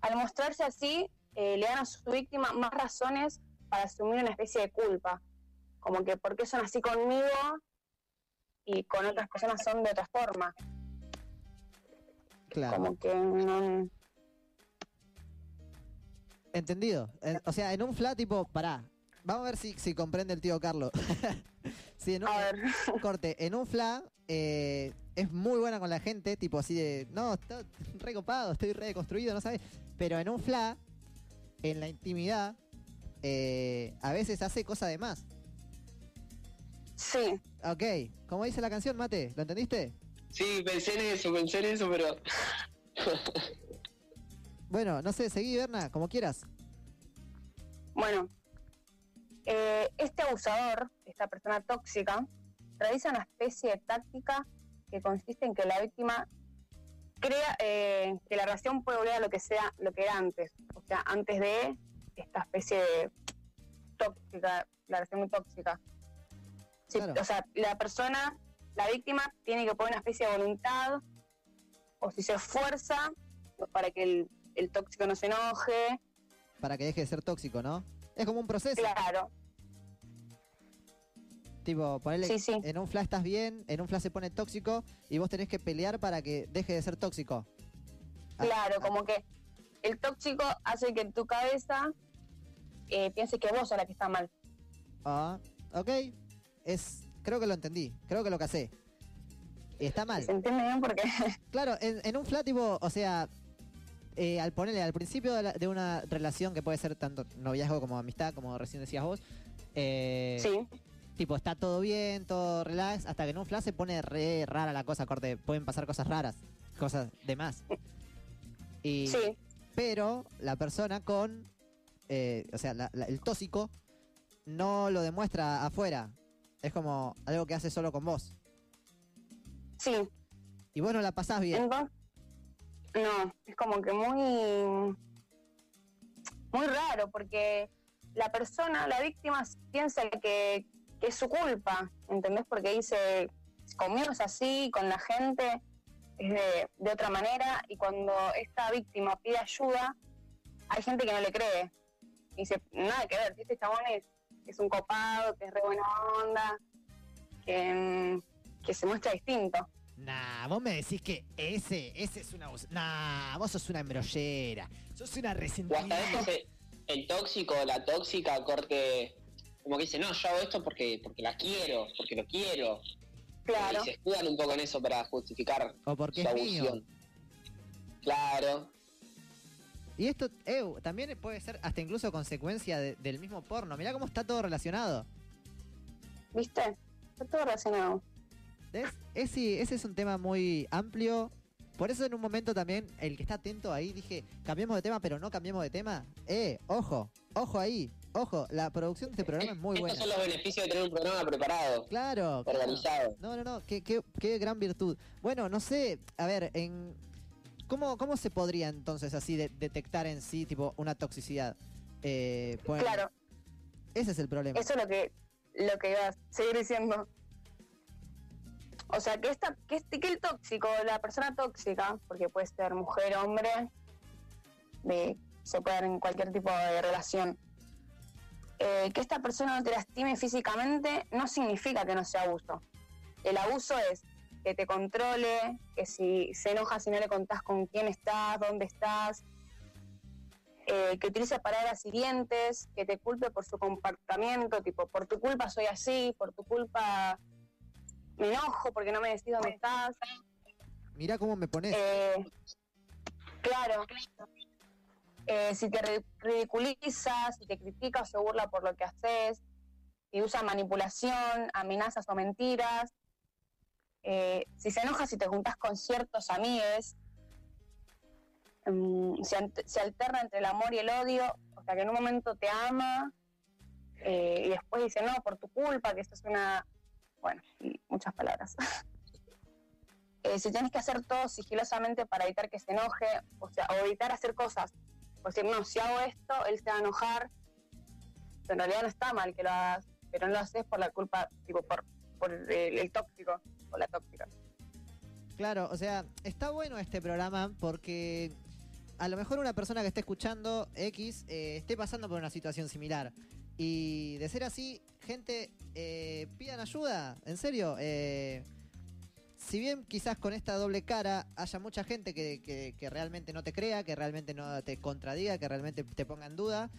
Al mostrarse así, eh, le dan a su víctima más razones para asumir una especie de culpa. Como que, ¿por qué son así conmigo? Y con otras personas son de otra forma. Claro. Como que no, Entendido. O sea, en un flat tipo, pará. Vamos a ver si, si comprende el tío Carlos. sí, en un, A ver. corte, en un flat eh, es muy buena con la gente, tipo así de, no, estoy re copado, estoy re construido, no sabes. Pero en un flat, en la intimidad, eh, a veces hace cosa de más. Sí. Ok, como dice la canción, Mate, ¿lo entendiste? Sí, pensé en eso, pensé en eso, pero. Bueno, no sé, seguí, Berna, como quieras. Bueno, eh, este abusador, esta persona tóxica, realiza una especie de táctica que consiste en que la víctima crea eh, que la relación puede volver a lo que sea, lo que era antes. O sea, antes de esta especie de tóxica, la relación muy tóxica. Sí, Claro. O sea, la persona, la víctima, tiene que poner una especie de voluntad, o si se esfuerza para que el, el tóxico no se enoje. Para que deje de ser tóxico, ¿no? Es como un proceso. Claro, Tipo, ponele, Sí, sí. en un flash estás bien, en un flash se pone tóxico y vos tenés que pelear para que deje de ser tóxico. Ah, claro, ah, como que el tóxico hace que en tu cabeza eh, piense que vos sos la que está mal. Ah, ok. Es, creo que lo entendí, creo que lo casé. Y está mal. ¿Se entiende bien? Porque Claro, en, en un flat tipo, o sea, eh, al ponerle al principio de, la- de una relación que puede ser tanto noviazgo como amistad, como recién decías vos, eh, sí, tipo, está todo bien, todo relax, hasta que en un flash se pone re rara la cosa, corte, pueden pasar cosas raras, cosas de más. Y, sí, Pero la persona con, eh, o sea, la- la- el tóxico no lo demuestra afuera. Es como algo que hace solo con vos. sí. Y vos no la pasás bien. Entonces, no, es como que muy, muy raro porque la persona, la víctima, piensa que, que es su culpa, ¿entendés? Porque dice, conmigo es así, con la gente es de, de otra manera y cuando esta víctima pide ayuda, hay gente que no le cree. Y dice, nada que ver, si este chabón es, es un copado, que es re buena onda, que, mm, que se muestra distinto. Nah, vos me decís que ese, ese es una... Nah, vos sos una embrollera. Sos una O hasta resentida. veces el, el tóxico o la tóxica corte. Como que dice, no, yo hago esto porque, porque la quiero, porque lo quiero. Claro. Y se escudan un poco en eso para justificar O porque su es mío. abusión. Claro. Y esto eh, también puede ser hasta incluso consecuencia de- del mismo porno. Mirá cómo está todo relacionado. ¿Viste? Está todo relacionado. ¿Ves? Ese, ese es un tema muy amplio. Por eso en un momento también, el que está atento ahí, dije, cambiemos de tema, pero no cambiemos de tema. Eh, ojo, ojo ahí, ojo, la producción de este programa es muy Estos buena. son los beneficios de tener un programa preparado, Claro, claro. organizado. No, no, no, qué, qué, qué gran virtud. Bueno, no sé, a ver, en ¿cómo, cómo se podría entonces así de- detectar en sí, tipo, una toxicidad? Eh, pues, Claro, Ese es el problema. eso es lo que, lo que iba a seguir diciendo. O sea, que, esta, que, este, que el tóxico, la persona tóxica, porque puede ser mujer, hombre, de, se puede dar en cualquier tipo de relación, eh, que esta persona no te lastime físicamente no significa que no sea abuso. El abuso es que te controle, que si se enoja si no le contás con quién estás, dónde estás, eh, que utilice palabras hirientes, que te culpe por su comportamiento, tipo, por tu culpa soy así, por tu culpa me enojo porque no me decís dónde estás. Mirá cómo me pones. Eh, claro. Eh, si te ri- ridiculiza, si te critica o se burla por lo que haces, si usa manipulación, amenazas o mentiras, eh, si se enoja si te juntas con ciertos amigos, mm, se, alterna entre el amor y el odio, o sea que en un momento te ama eh, y después dice no, por tu culpa, que esto es una... Bueno, muchas palabras. Si tienes que hacer todo sigilosamente para evitar que se enoje, o sea, o evitar hacer cosas, por decir, no, si hago esto, él se va a enojar, en realidad no está mal que lo hagas, pero no lo haces por la culpa, tipo, por, el tóxico o la tóxica. Claro, o sea, está bueno este programa porque a lo mejor una persona que esté escuchando X eh, esté pasando por una situación similar. Y de ser así, gente, eh, pidan ayuda, en serio. eh, si bien quizás con esta doble cara haya mucha gente que, que- que realmente no te crea, que realmente no te contradiga, que realmente te ponga en duda,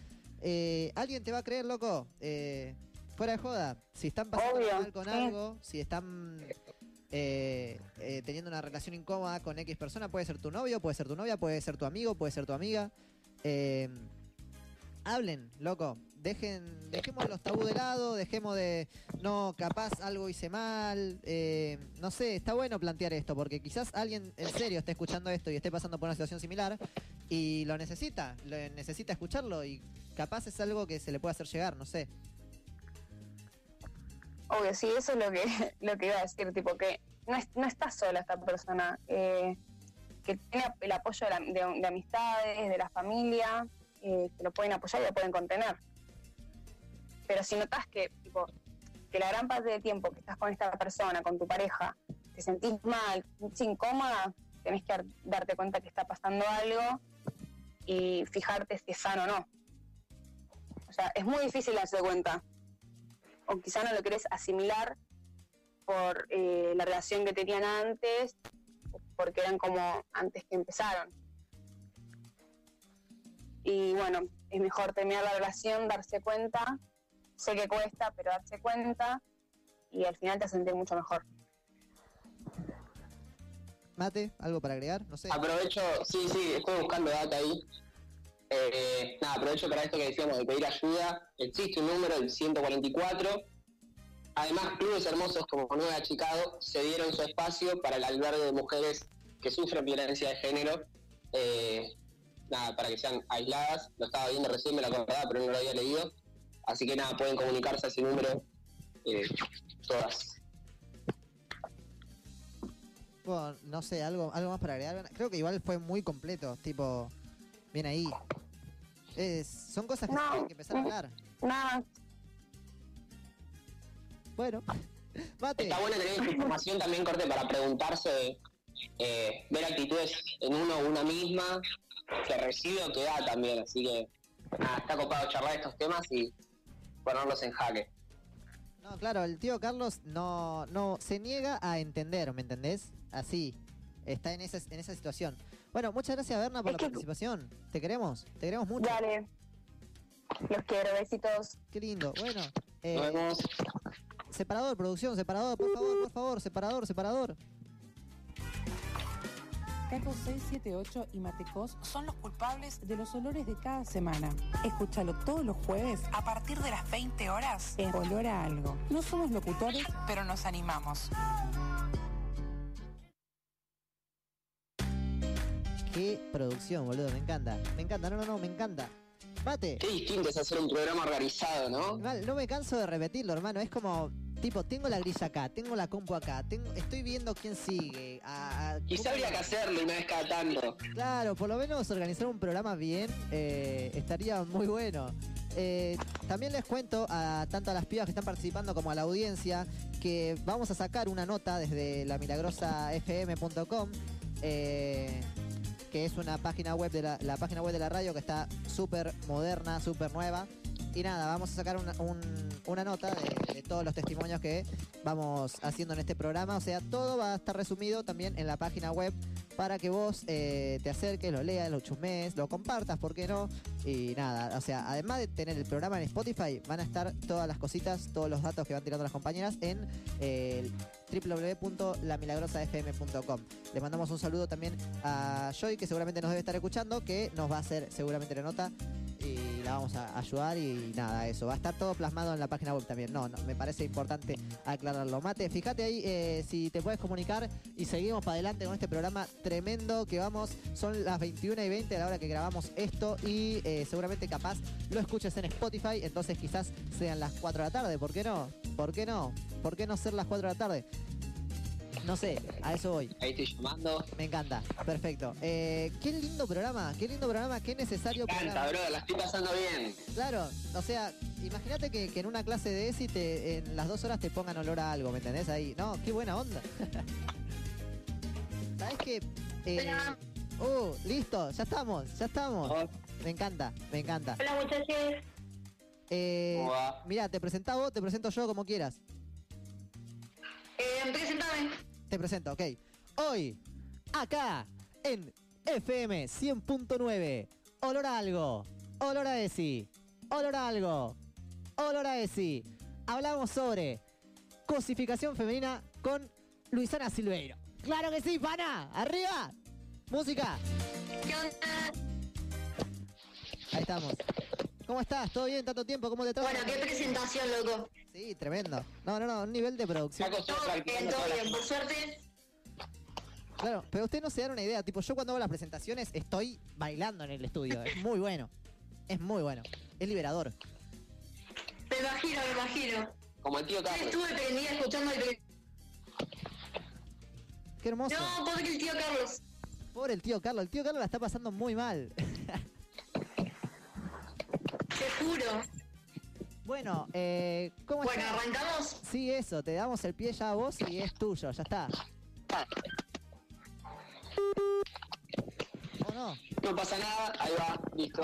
eh, alguien te va a creer, loco. Eh, fuera de joda. Si están pasando Obvio, mal con algo, si están eh, eh, teniendo una relación incómoda con X persona, puede ser tu novio, puede ser tu novia, puede ser tu amigo, puede ser tu amiga. Eh, hablen, loco. Dejen, dejemos los tabú de lado, dejemos de, no, capaz algo hice mal, eh, no sé, está bueno plantear esto, porque quizás alguien en serio esté escuchando esto y esté pasando por una situación similar y lo necesita, lo necesita escucharlo y capaz es algo que se le puede hacer llegar, no sé. Obvio, sí, eso es lo que, lo que iba a decir, tipo que no, es- no está sola esta persona, eh, que tiene el apoyo de, la- de- de amistades, de la familia, eh, que lo pueden apoyar y lo pueden contener. Pero si notas que, tipo, que la gran parte del tiempo que estás con esta persona, con tu pareja, te sentís mal, sentís incómoda, tenés que dar- darte cuenta que está pasando algo y fijarte si es sano o no. O sea, es muy difícil darse cuenta o quizá no lo querés asimilar por eh, la relación que tenían antes, porque eran como antes que empezaron. Y bueno, es mejor terminar la relación, darse cuenta, sé que cuesta, pero darse cuenta y al final te sentir mucho mejor. Mate, ¿algo para agregar? No sé. Aprovecho, sí, sí, estoy buscando data ahí. Eh, nada, aprovecho para esto que decíamos de pedir ayuda. Existe un número, el 144. Además, clubes hermosos como Nueva Chicago se dieron su espacio para el albergue de mujeres que sufren violencia de género. Eh, nada, para que sean aisladas. Lo estaba viendo recién, me lo acordaba, pero no lo había leído. Así que nada, pueden comunicarse a ese número eh, todas. Bueno, no sé, algo, algo más para agregar. Creo que igual fue muy completo, tipo, bien ahí. Es, son cosas que No. tienen que empezar a hablar. Nada, Bueno, Mate. Está bueno tener información también, Corte, para preguntarse, eh, ver actitudes en uno o una misma, que recibe o que da también. Así que, nada, está copado charlar estos temas y ponerlos en jaque. No, claro, el tío Carlos no, no se niega a entender, ¿me entendés? Así, está en esa, en esa situación. Bueno, muchas gracias, Berna, por Es la que- participación. Te queremos, te queremos mucho. dale. Los quiero, besitos. Qué lindo. Bueno, eh, Nos vemos. separador, producción, separador, por favor, por favor, separador, separador. Caco 678 y Matecos son los culpables de los olores de cada semana. Escúchalo todos los jueves a partir de las 20 horas en Olor a Algo. No somos locutores, pero nos animamos. Qué producción, boludo, me encanta. Me encanta, no, no, no, me encanta. Mate. Qué distinto es hacer un programa organizado, ¿no? No me canso de repetirlo, hermano. Es como, tipo, tengo la grilla acá, tengo la compu acá, tengo, estoy viendo quién sigue. a- a- Quizá habría que hacerlo una vez cada tanto. Claro, por lo menos organizar un programa bien eh, estaría muy bueno. Eh, también les cuento a tanto a las pibas que están participando como a la audiencia que vamos a sacar una nota desde la milagrosafm.com eh, que es una página web de la, la página web de la radio que está súper moderna, súper nueva. Y nada, vamos a sacar una, un- una nota de, todos los testimonios que vamos haciendo en este programa. O sea, todo va a estar resumido también en la página web para que vos eh, te acerques, lo leas, lo chusmes, lo compartas, ¿por qué no? Y nada, o sea, además de tener el programa en Spotify, van a estar todas las cositas, todos los datos que van tirando las compañeras en eh, www.lamilagrosafm.com. Les mandamos un saludo también a Joy, que seguramente nos debe estar escuchando, que nos va a hacer seguramente la nota vamos a ayudar y nada, eso. Va a estar todo plasmado en la página web también. No, no, me parece importante aclararlo. Mate, fíjate ahí eh, si te puedes comunicar y seguimos para adelante con este programa tremendo que vamos. Son las 21 y 20 a la hora que grabamos esto y eh, seguramente capaz lo escuches en Spotify, entonces quizás sean las 4 de la tarde. ¿Por qué no? ¿Por qué no? ¿Por qué no ser las 4 de la tarde? No sé, a eso voy. Ahí estoy llamando. Me encanta, perfecto. Eh, qué lindo programa, qué lindo programa, qué necesario Me encanta, programa. bro, la estoy pasando bien. Claro, o sea, imagínate que, que en una clase de ESI te, en las dos horas te pongan olor a algo, ¿me entendés? Ahí, no, qué buena onda. ¿Sabes qué? Eh, uh, listo, ya estamos, ya estamos. Me encanta, me encanta. Hola muchachos. Eh, ¿Cómo va? mira, te presentás vos, te presento yo como quieras. Eh, presentame. Te presento, ok. Hoy, acá, en FM 100.9, olor a algo, olor a ESI, olor a algo, olor a ESI. Hablamos sobre cosificación femenina con Luisana Silveiro. ¡Claro que sí, pana! ¡Arriba! ¡Música! ¿Qué onda? Ahí estamos. ¿Cómo estás? ¿Todo bien? ¿Tanto tiempo? ¿Cómo te trata? Bueno, qué presentación, loco. Sí, tremendo. No, no, no, un nivel de producción. Todo bien, todo bien. Por suerte, Claro, pero ustedes no se dan una idea. Tipo, yo cuando hago las presentaciones estoy bailando en el estudio. Es muy bueno. Es muy bueno. Es liberador. me imagino, me imagino. Como el tío Yo Carlos. estuve prendida escuchando el... Qué hermoso. No, pobre el tío Carlos. Pobre el tío Carlos. El tío Carlos la está pasando muy mal. Te juro. Bueno, eh, ¿cómo Bueno, estás? ¿arrancamos? Sí, eso. Te damos el pie ya a vos y es tuyo. Ya está. ¿O no? No pasa nada, ahí va, listo.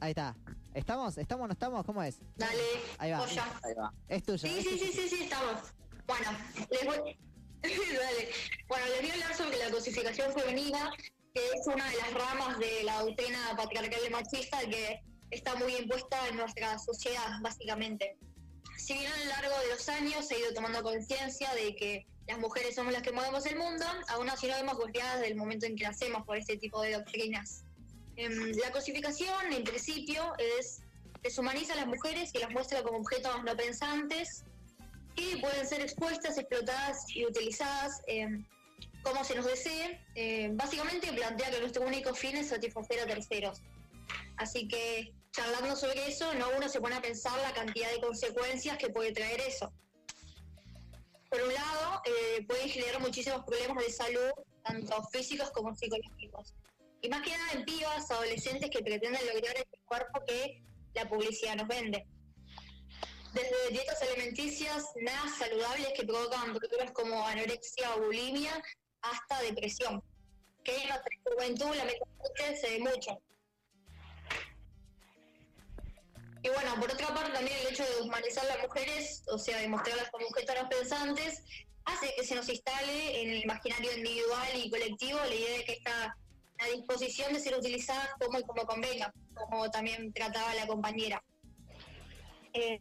Ahí está. ¿Estamos? ¿Estamos o no estamos? ¿Cómo es? Dale, Ahí va. Ahí va. Es tuyo. Sí, es sí, tuyo. sí, sí, sí, estamos. Bueno, les voy... Dale. Bueno, les voy a hablar sobre la cosificación femenina, que es una de las ramas de la doctrina patriarcal y machista que está muy impuesta en nuestra sociedad, básicamente. Si bien a lo largo de los años se ha ido tomando conciencia de que las mujeres somos las que movemos el mundo, aún así no vemos golpeadas desde el momento en que nacemos por este tipo de doctrinas. Em, la cosificación, en principio, es deshumaniza a las mujeres y las muestra como objetos no pensantes que pueden ser expuestas, explotadas y utilizadas em, como se nos desee. Em, básicamente plantea que nuestro único fin es satisfacer a terceros. Así que charlando sobre eso, no uno se pone a pensar la cantidad de consecuencias que puede traer eso. Por un lado, eh, puede generar muchísimos problemas de salud, tanto físicos como psicológicos. Y más que nada en pibas, adolescentes que pretenden lograr el cuerpo que la publicidad nos vende. Desde dietas alimenticias nada saludables que provocan problemas como anorexia o bulimia hasta depresión, que en nuestra juventud lamentablemente se ve mucho. Y bueno, por otra parte también el hecho de humanizar las mujeres, o sea, de mostrarlas como objetos pensantes, hace que se nos instale en el imaginario individual y colectivo la idea de que está a disposición de ser utilizadas como y como convenga, como también trataba la compañera. Eh,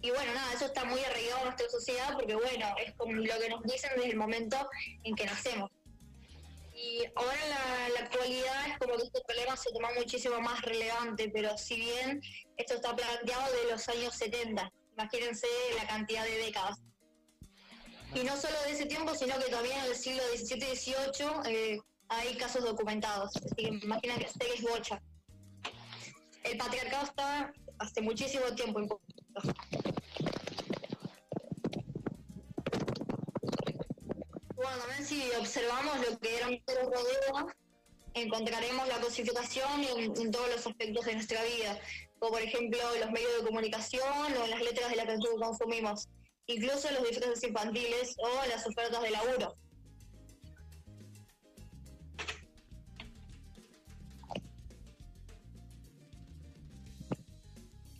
y bueno, nada, eso está muy arraigado en nuestra sociedad porque bueno, es como lo que nos dicen desde el momento en que nacemos. Y ahora en la, actualidad es como que este problema se toma muchísimo más relevante, pero si bien esto está planteado de los años 70, imagínense la cantidad de décadas. Y no solo de ese tiempo, sino que también en el siglo XVII y XVIII hay casos documentados. Así que imagínate que es bocha. El patriarcado está hace muchísimo tiempo impuesto. También si observamos lo que era nos rodea, encontraremos la cosificación en, en todos los aspectos de nuestra vida, como por ejemplo los medios de comunicación o las letras de la que consumimos, incluso los disfraces infantiles o las ofertas de laburo.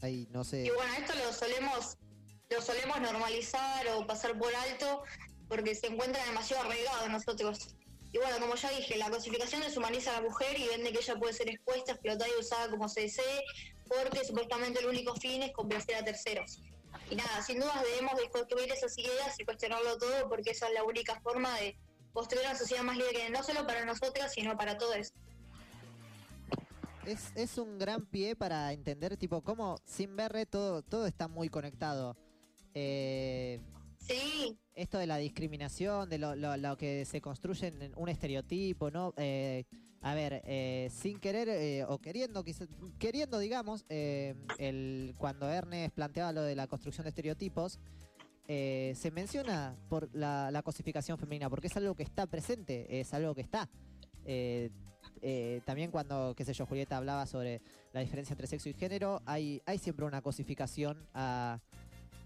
Ahí, no sé. Y bueno, esto lo solemos, lo solemos normalizar o pasar por alto porque se encuentra demasiado arraigado en nosotros. Y bueno, como ya dije, la cosificación deshumaniza a la mujer y vende que ella puede ser expuesta, explotada y usada como se desee, porque supuestamente el único fin es complacer a terceros. Y nada, sin dudas debemos desconstruir esas ideas y cuestionarlo todo, porque esa es la única forma de construir una sociedad más libre, no solo para nosotras, sino para todos. Es, es un gran pie para entender, tipo, cómo sin ver todo, todo está muy conectado. Eh, Esto de la discriminación, de lo, que se construye en un estereotipo, ¿no? Eh, a ver, eh, sin querer eh, o queriendo, queriendo, digamos, el, cuando Ernest planteaba lo de la construcción de estereotipos, se menciona por la, cosificación femenina, porque es algo que está presente, es algo que está. También cuando, qué sé yo, Julieta hablaba sobre la diferencia entre sexo y género, hay, hay siempre una cosificación a,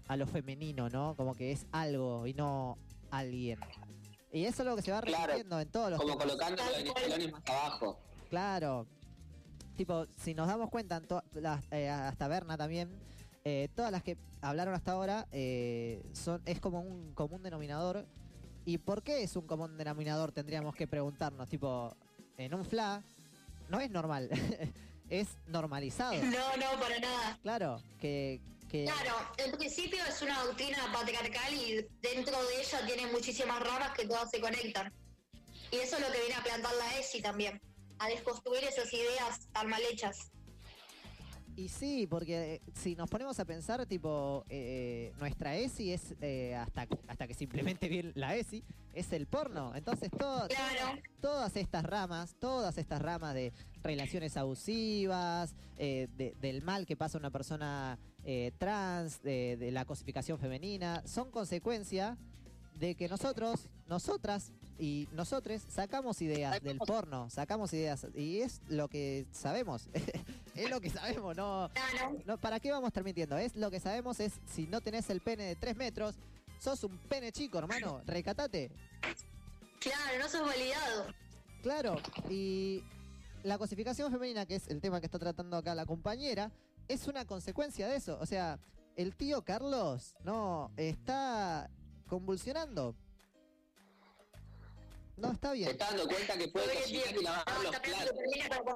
a lo femenino, ¿no? Como que es algo y no alguien. Y eso es lo que se va Claro, repitiendo en todos los Como temas. colocándolo en escalones más abajo. Claro. Tipo, si nos damos cuenta, en las- eh, hasta Berna también, eh, todas las que hablaron hasta ahora eh, son es como un común denominador. ¿Y por qué es un común denominador? Tendríamos que preguntarnos. Tipo, en un FLA no es normal, es normalizado. no, no, para nada. Claro, que... que Claro, en principio es una doctrina patriarcal y dentro de ella tiene muchísimas ramas que todas se conectan. Y eso es lo que viene a plantar la ESI también, a desconstruir esas ideas tan mal hechas. Y sí, porque eh, si nos ponemos a pensar, tipo, eh, nuestra ESI es, eh, hasta, hasta que simplemente bien la ESI, es el porno. Entonces, todo, Claro. todas estas ramas, todas estas ramas de relaciones abusivas, eh, de- del mal que pasa a una persona eh, trans, de, de la cosificación femenina, son consecuencia de que nosotros, nosotras y nosotres sacamos ideas del porno, sacamos ideas y es lo que sabemos, es lo que sabemos, no, no, ¿para qué vamos a estar mintiendo? Es lo que sabemos es si no tenés el pene de 3 metros, sos un pene chico, hermano, recatate. Claro, no sos validado. Claro, y la cosificación femenina, que es el tema que está tratando acá la compañera, es una consecuencia de eso. O sea, el tío Carlos no está convulsionando. No está Se bien. está dando cuenta que puede cocinar y lavar los platos.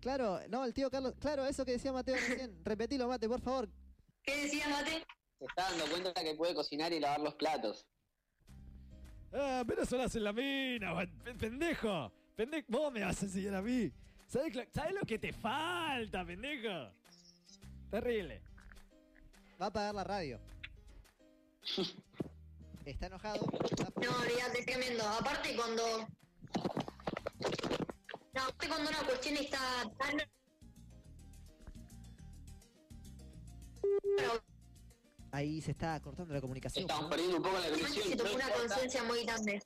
Claro, no, el tío Carlos. Claro, eso que decía Mateo recién. Repetilo, Mate, por favor. ¿Qué decías, Mate? Se está dando cuenta que puede cocinar y lavar los platos. Ah, pero eso lo hace la mina, pendejo. Pendejo, vos me vas a enseñar a mí. ¿Sabes, lo- sabés lo que te falta, pendejo? Terrible. Va a apagar la radio. Está enojado. No, olvídate, tremendo. Aparte cuando... No, aparte cuando una cuestión está tan... Ahí se está cortando la comunicación. Estamos perdiendo un poco la Se conexión. tomó no una conciencia muy grande.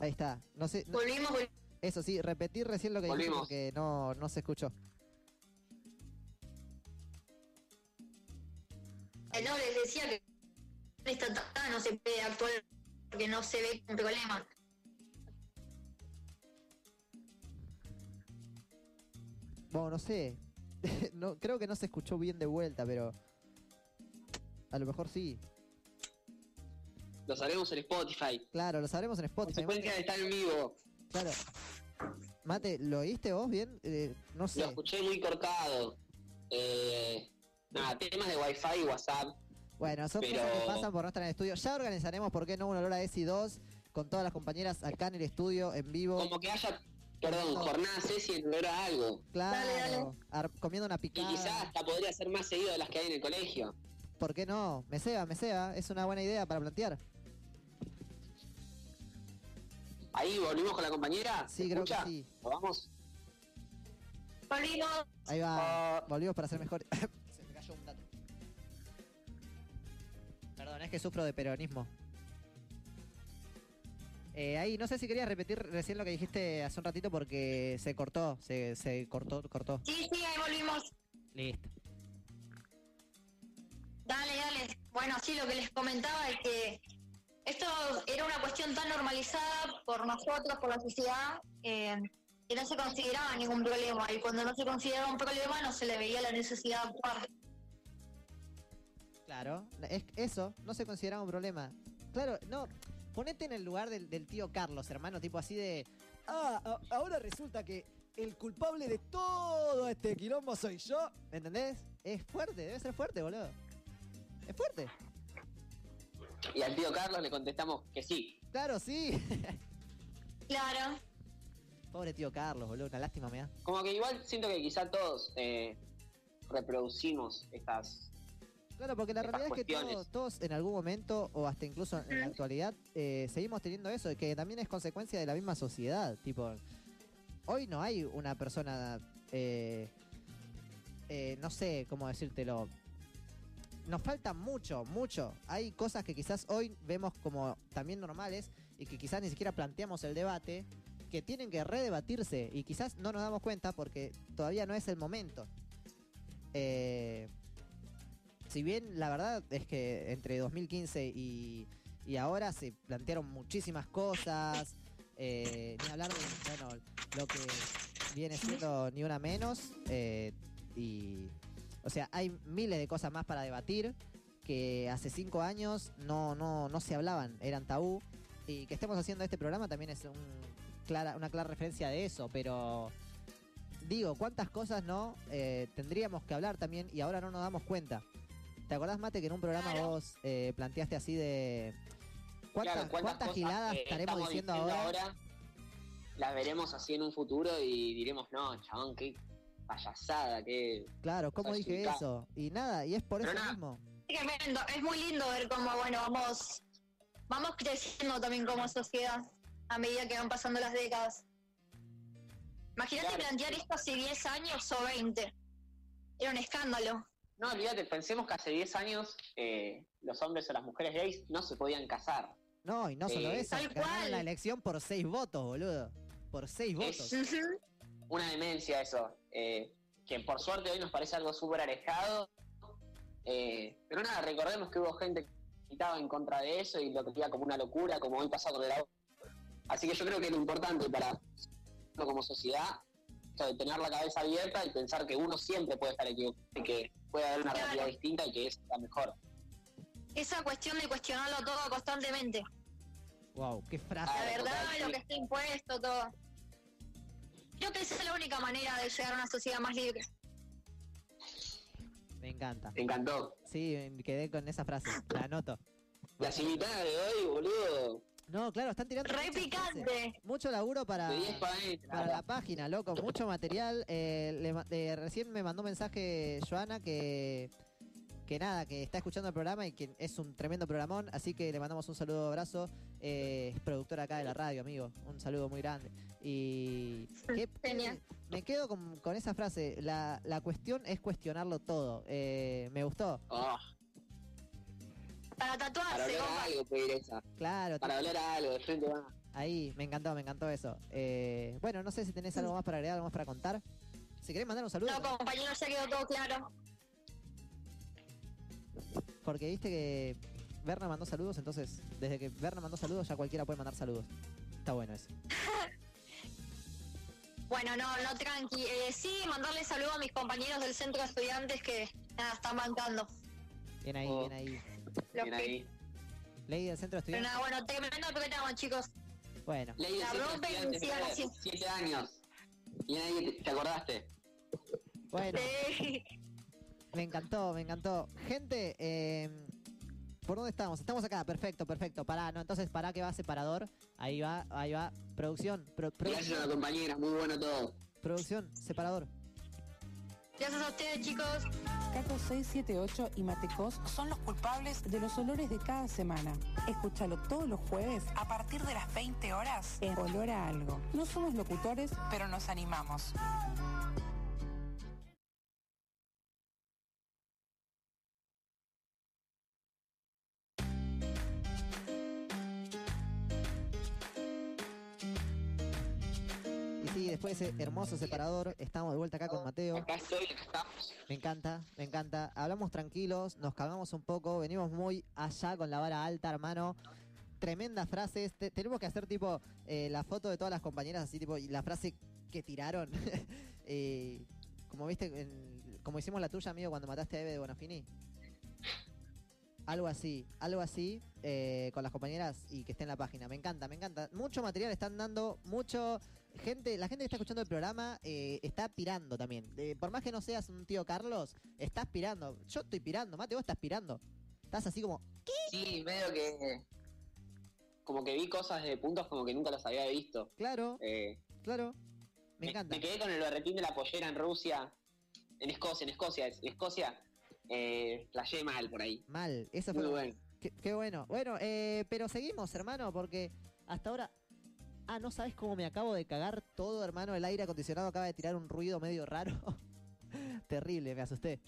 Ahí está. No sé. no- Volvimos, vol- Eso sí, repetir recién lo que dijiste Volvimos. porque no, no se escuchó. eh, no, les decía que esta tata no se puede actuar porque no se ve un problema. Bueno, no sé. no, creo que no se escuchó bien de vuelta, pero. A lo mejor sí. Lo haremos en Spotify. Claro, lo sabremos en Spotify. Consecuencia de estar en vivo. Claro. Mate, ¿lo oíste vos bien? Eh, no Lo sé. escuché muy cortado. Eh, nada, temas de Wi-Fi y WhatsApp. Bueno, son Pero- cosas que pasan por no estar en el estudio. Ya organizaremos, ¿por qué no? Una hora ESI 2 con todas las compañeras acá en el estudio, en vivo. Como que haya, perdón, jornada Ceci en honor a algo. Claro. ar- comiendo una Y picada. quizás hasta podría ser más seguido de las que hay en el colegio. ¿Por qué no? Me ceba, me ceba. Es una buena idea para plantear. Ahí volvimos con la compañera. Sí, ¿Se creo que escucha? sí. ¿Lo vamos? Volvimos. Ahí va. Volvimos para ser mejor. Se me cayó un dato. Perdón, es que sufro de peronismo. Eh, ahí, no sé si querías repetir recién lo que dijiste hace un ratito porque se cortó, se, se cortó, cortó. Sí, sí, ahí volvimos. Listo. Dale, dale. Bueno, sí, lo que les comentaba es que esto era una cuestión tan normalizada por nosotros, por la sociedad, eh, que no se consideraba ningún problema. Y cuando no se consideraba un problema, no se le veía la necesidad de actuar. Claro, es eso, no se consideraba un problema. Claro, no, ponete en el lugar del, del tío Carlos, hermano, tipo así de... Ah, ahora resulta que el culpable de todo este quilombo soy yo. ¿Me entendés? Es fuerte, debe ser fuerte, boludo. Es fuerte. Y al tío Carlos le contestamos que sí. Claro, sí. Claro. Pobre tío Carlos, boludo, una lástima me da. Como que igual siento que quizá todos eh, reproducimos estas. Claro, porque la realidad es que todos, todos en algún momento, o hasta incluso en la actualidad, eh, seguimos teniendo eso, que también es consecuencia de la misma sociedad. Tipo, hoy no hay una persona, eh, eh, no sé cómo decírtelo. Nos falta mucho, mucho. Hay cosas que quizás hoy vemos como también normales y que quizás ni siquiera planteamos el debate, que tienen que redebatirse y quizás no nos damos cuenta porque todavía no es el momento. Eh, si bien la verdad es que entre 2015 y, y ahora se plantearon muchísimas cosas, eh, ni hablar de bueno, lo que viene siendo ni una menos, eh, y o sea, hay miles de cosas más para debatir que hace cinco años no, no, no se hablaban, eran tabú, y que estemos haciendo este programa también es un clara, una clara referencia de eso, pero digo, cuántas cosas no Eh, tendríamos que hablar también y ahora no nos damos cuenta. ¿Te acordás, Mate, que en un programa vos eh, planteaste así de... ¿Cuántas, Claro, cuántas cosas giladas estaremos estamos diciendo ahora? las veremos así en un futuro y diremos, no, chabón, qué, payasada, qué... Claro, ¿cómo dije eso? Y nada, y es por Pero eso nada. mismo. Es tremendo, es muy lindo ver cómo, bueno, vamos, vamos creciendo también como sociedad a medida que van pasando las décadas. Imagínate Claro. plantear esto hace 10 años o 20. Era un escándalo. No, olvídate, pensemos que hace 10 años eh, los hombres o las mujeres gays no se podían casar. No, y no solo Eh, eso, Tal ganaron cual. la elección por seis votos, boludo. Por seis votos. Es una demencia eso, eh, que por suerte hoy nos parece algo súper alejado. eh, pero nada, recordemos que hubo gente que gritaba en contra de eso y lo que veía como una locura, como hoy pasa con el agua. Así que yo creo que lo importante para como sociedad de tener la cabeza abierta y pensar que uno siempre puede estar equivocado y que puede haber una Claro. realidad distinta y que es la mejor. Esa cuestión de cuestionarlo todo constantemente. Wow, qué frase. La verdad, lo que está impuesto, todo. Creo que esa es la única manera de llegar a una sociedad más libre. Me encanta. Me encantó. Sí, me quedé con esa frase. La anoto. Las invitadas de hoy, boludo, No, claro, están tirando Re picante. mucho laburo para, de 10 para la página, loco. Mucho material. Eh, le eh, recién me mandó un mensaje Joana que que nada, que está escuchando el programa y que es un tremendo programón, así que le mandamos un saludo, abrazo. Eh, es productora acá de la radio, amigo. Un saludo muy grande. Y me quedo con, con esa frase. La, la cuestión es cuestionarlo todo. Eh, me gustó. Oh, Para para tatuarse, hablar compa. a algo, pedir esa. Claro, Para hablar a algo, de frente va. Ahí, me encantó, me encantó eso. Eh, bueno, no sé si tenés algo más para agregar, algo más para contar. Si querés mandar un saludo, No, compañero, ya quedó todo claro. Porque viste que Berna mandó saludos, entonces desde que Berna mandó saludos ya cualquiera puede mandar saludos. Está bueno eso. Bueno, no, no, tranqui. Eh, sí, mandarle saludos a mis compañeros del centro de estudiantes que nada, están bancando. Bien ahí, Oh. bien ahí. Los Bien que- ahí. Ley del centro de Pero estudiantes. nada, bueno, tremendo programa, chicos. Bueno, Ley de La centro y estudiantes, siete años. Y ahí te, te acordaste. bueno, Sí. Me encantó, me encantó. Gente, eh, ¿por dónde estamos? Estamos acá, perfecto, perfecto. Pará, no, entonces pará que va separador. Ahí va, ahí va. Producción, pro- Gracias a la compañera, muy bueno todo. producción, separador. Gracias a ustedes, chicos. Caco 678 y Matecos son los culpables de los olores de cada semana. Escúchalo todos los jueves a partir de las 20 horas en Olor a Algo. No somos locutores, pero nos animamos. Ese hermoso separador, estamos de vuelta acá con Mateo. Acá estoy, acá estamos. Me encanta, me encanta. Hablamos tranquilos, nos calmamos un poco, venimos muy allá con la vara alta, hermano. Tremendas frases. Te- tenemos que hacer tipo eh, la foto de todas las compañeras, así tipo, y la frase que tiraron. Eh, como viste, en- como hicimos la tuya, amigo, cuando mataste a Eve de Bonafini. Algo así, algo así eh, con las compañeras y que esté en la página. Me encanta, me encanta. Mucho material están dando, mucho gente, la gente que está escuchando el programa eh, está pirando también. Eh, por más que no seas un tío Carlos, estás pirando. Yo estoy pirando, Mate, vos estás pirando. Estás así como, Sí, medio que. Como que vi cosas de puntos como que nunca los había visto. claro, Eh, claro. Me encanta. Me quedé con el berretín de la pollera en Rusia. En Escocia, en Escocia. En Escocia. Eh, playé mal por ahí. Mal, eso fue Muy bueno. Qué, qué bueno. Bueno, eh, pero seguimos, hermano, porque hasta ahora. Ah, no sabes cómo me acabo de cagar todo, hermano. El aire acondicionado acaba de tirar un ruido medio raro. Terrible, me asusté.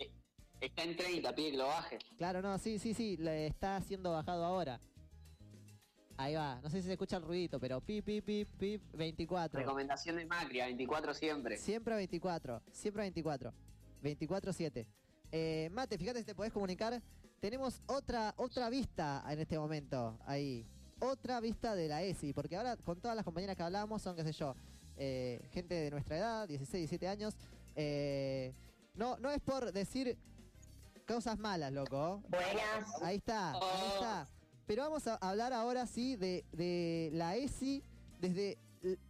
Está en 30, pide que lo baje. Claro, no, sí, sí, sí, le está siendo bajado ahora. Ahí va, no sé si se escucha el ruidito, pero pip, pip, pip, pip, 24. Recomendación de Macri, a 24 siempre. Siempre a 24, siempre a 24. 24-7. Eh, Mate, fíjate si te podés comunicar. Tenemos otra, otra vista en este momento, ahí. Otra vista de la ESI, porque ahora con todas las compañeras que hablamos son, qué sé yo, eh, gente de nuestra edad, 16, 17 años. Eh, no, no es por decir cosas malas, loco. Buenas. Ahí está, ahí está. Pero vamos a hablar ahora sí de, de la ESI desde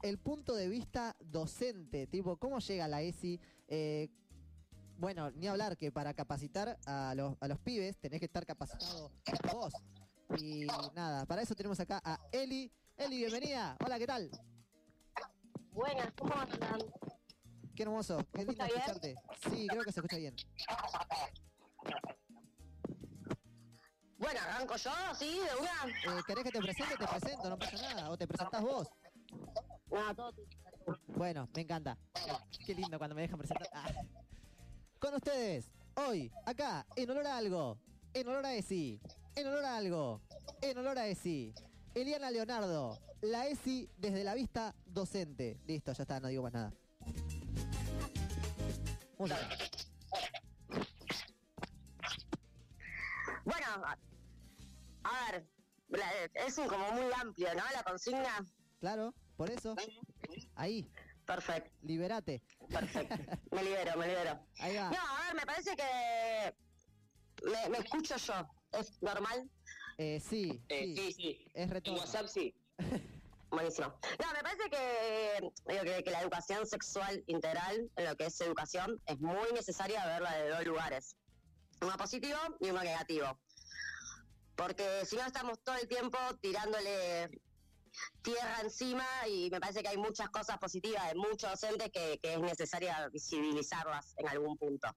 el punto de vista docente. Tipo, ¿cómo llega la ESI? Eh, bueno, ni hablar que para capacitar a los, a los pibes tenés que estar capacitado vos. Y nada, para eso tenemos acá a Eli. Eli, bienvenida. Hola, ¿qué tal? Buenas, ¿cómo andan? Qué hermoso, qué lindo bien? escucharte. Sí, creo que se escucha bien. Bueno, arranco yo, ¿sí? ¿De una? Eh, ¿Querés que te presente? Te presento, no pasa nada. O te presentás vos. No, todo. Bueno, me encanta. Qué lindo cuando me dejan presentar. Ah. Con ustedes, hoy, acá, en olor a algo, en olor a ESI, en olor a algo, en olor a ESI. Eliana Leonardo, la ESI desde la vista docente. Listo, ya está, no digo más nada. Bueno, a, ver, es como muy amplio, ¿no? La consigna. Claro, por eso. Ahí. Perfecto. Liberate. Perfecto. Me libero, me libero. Ahí va. No, a ver, me parece que me, me escucho yo. ¿Es normal? Eh, sí, Eh, sí. sí, sí. Es En retorno. WhatsApp sí. Buenísimo. No, me parece que, digo, que, que la educación sexual integral, en lo que es educación, es muy necesaria verla de dos lugares. Uno positivo y uno negativo. Porque si no estamos todo el tiempo tirándole tierra encima y me parece que hay muchas cosas positivas de muchos docentes que, que es necesaria visibilizarlas en algún punto.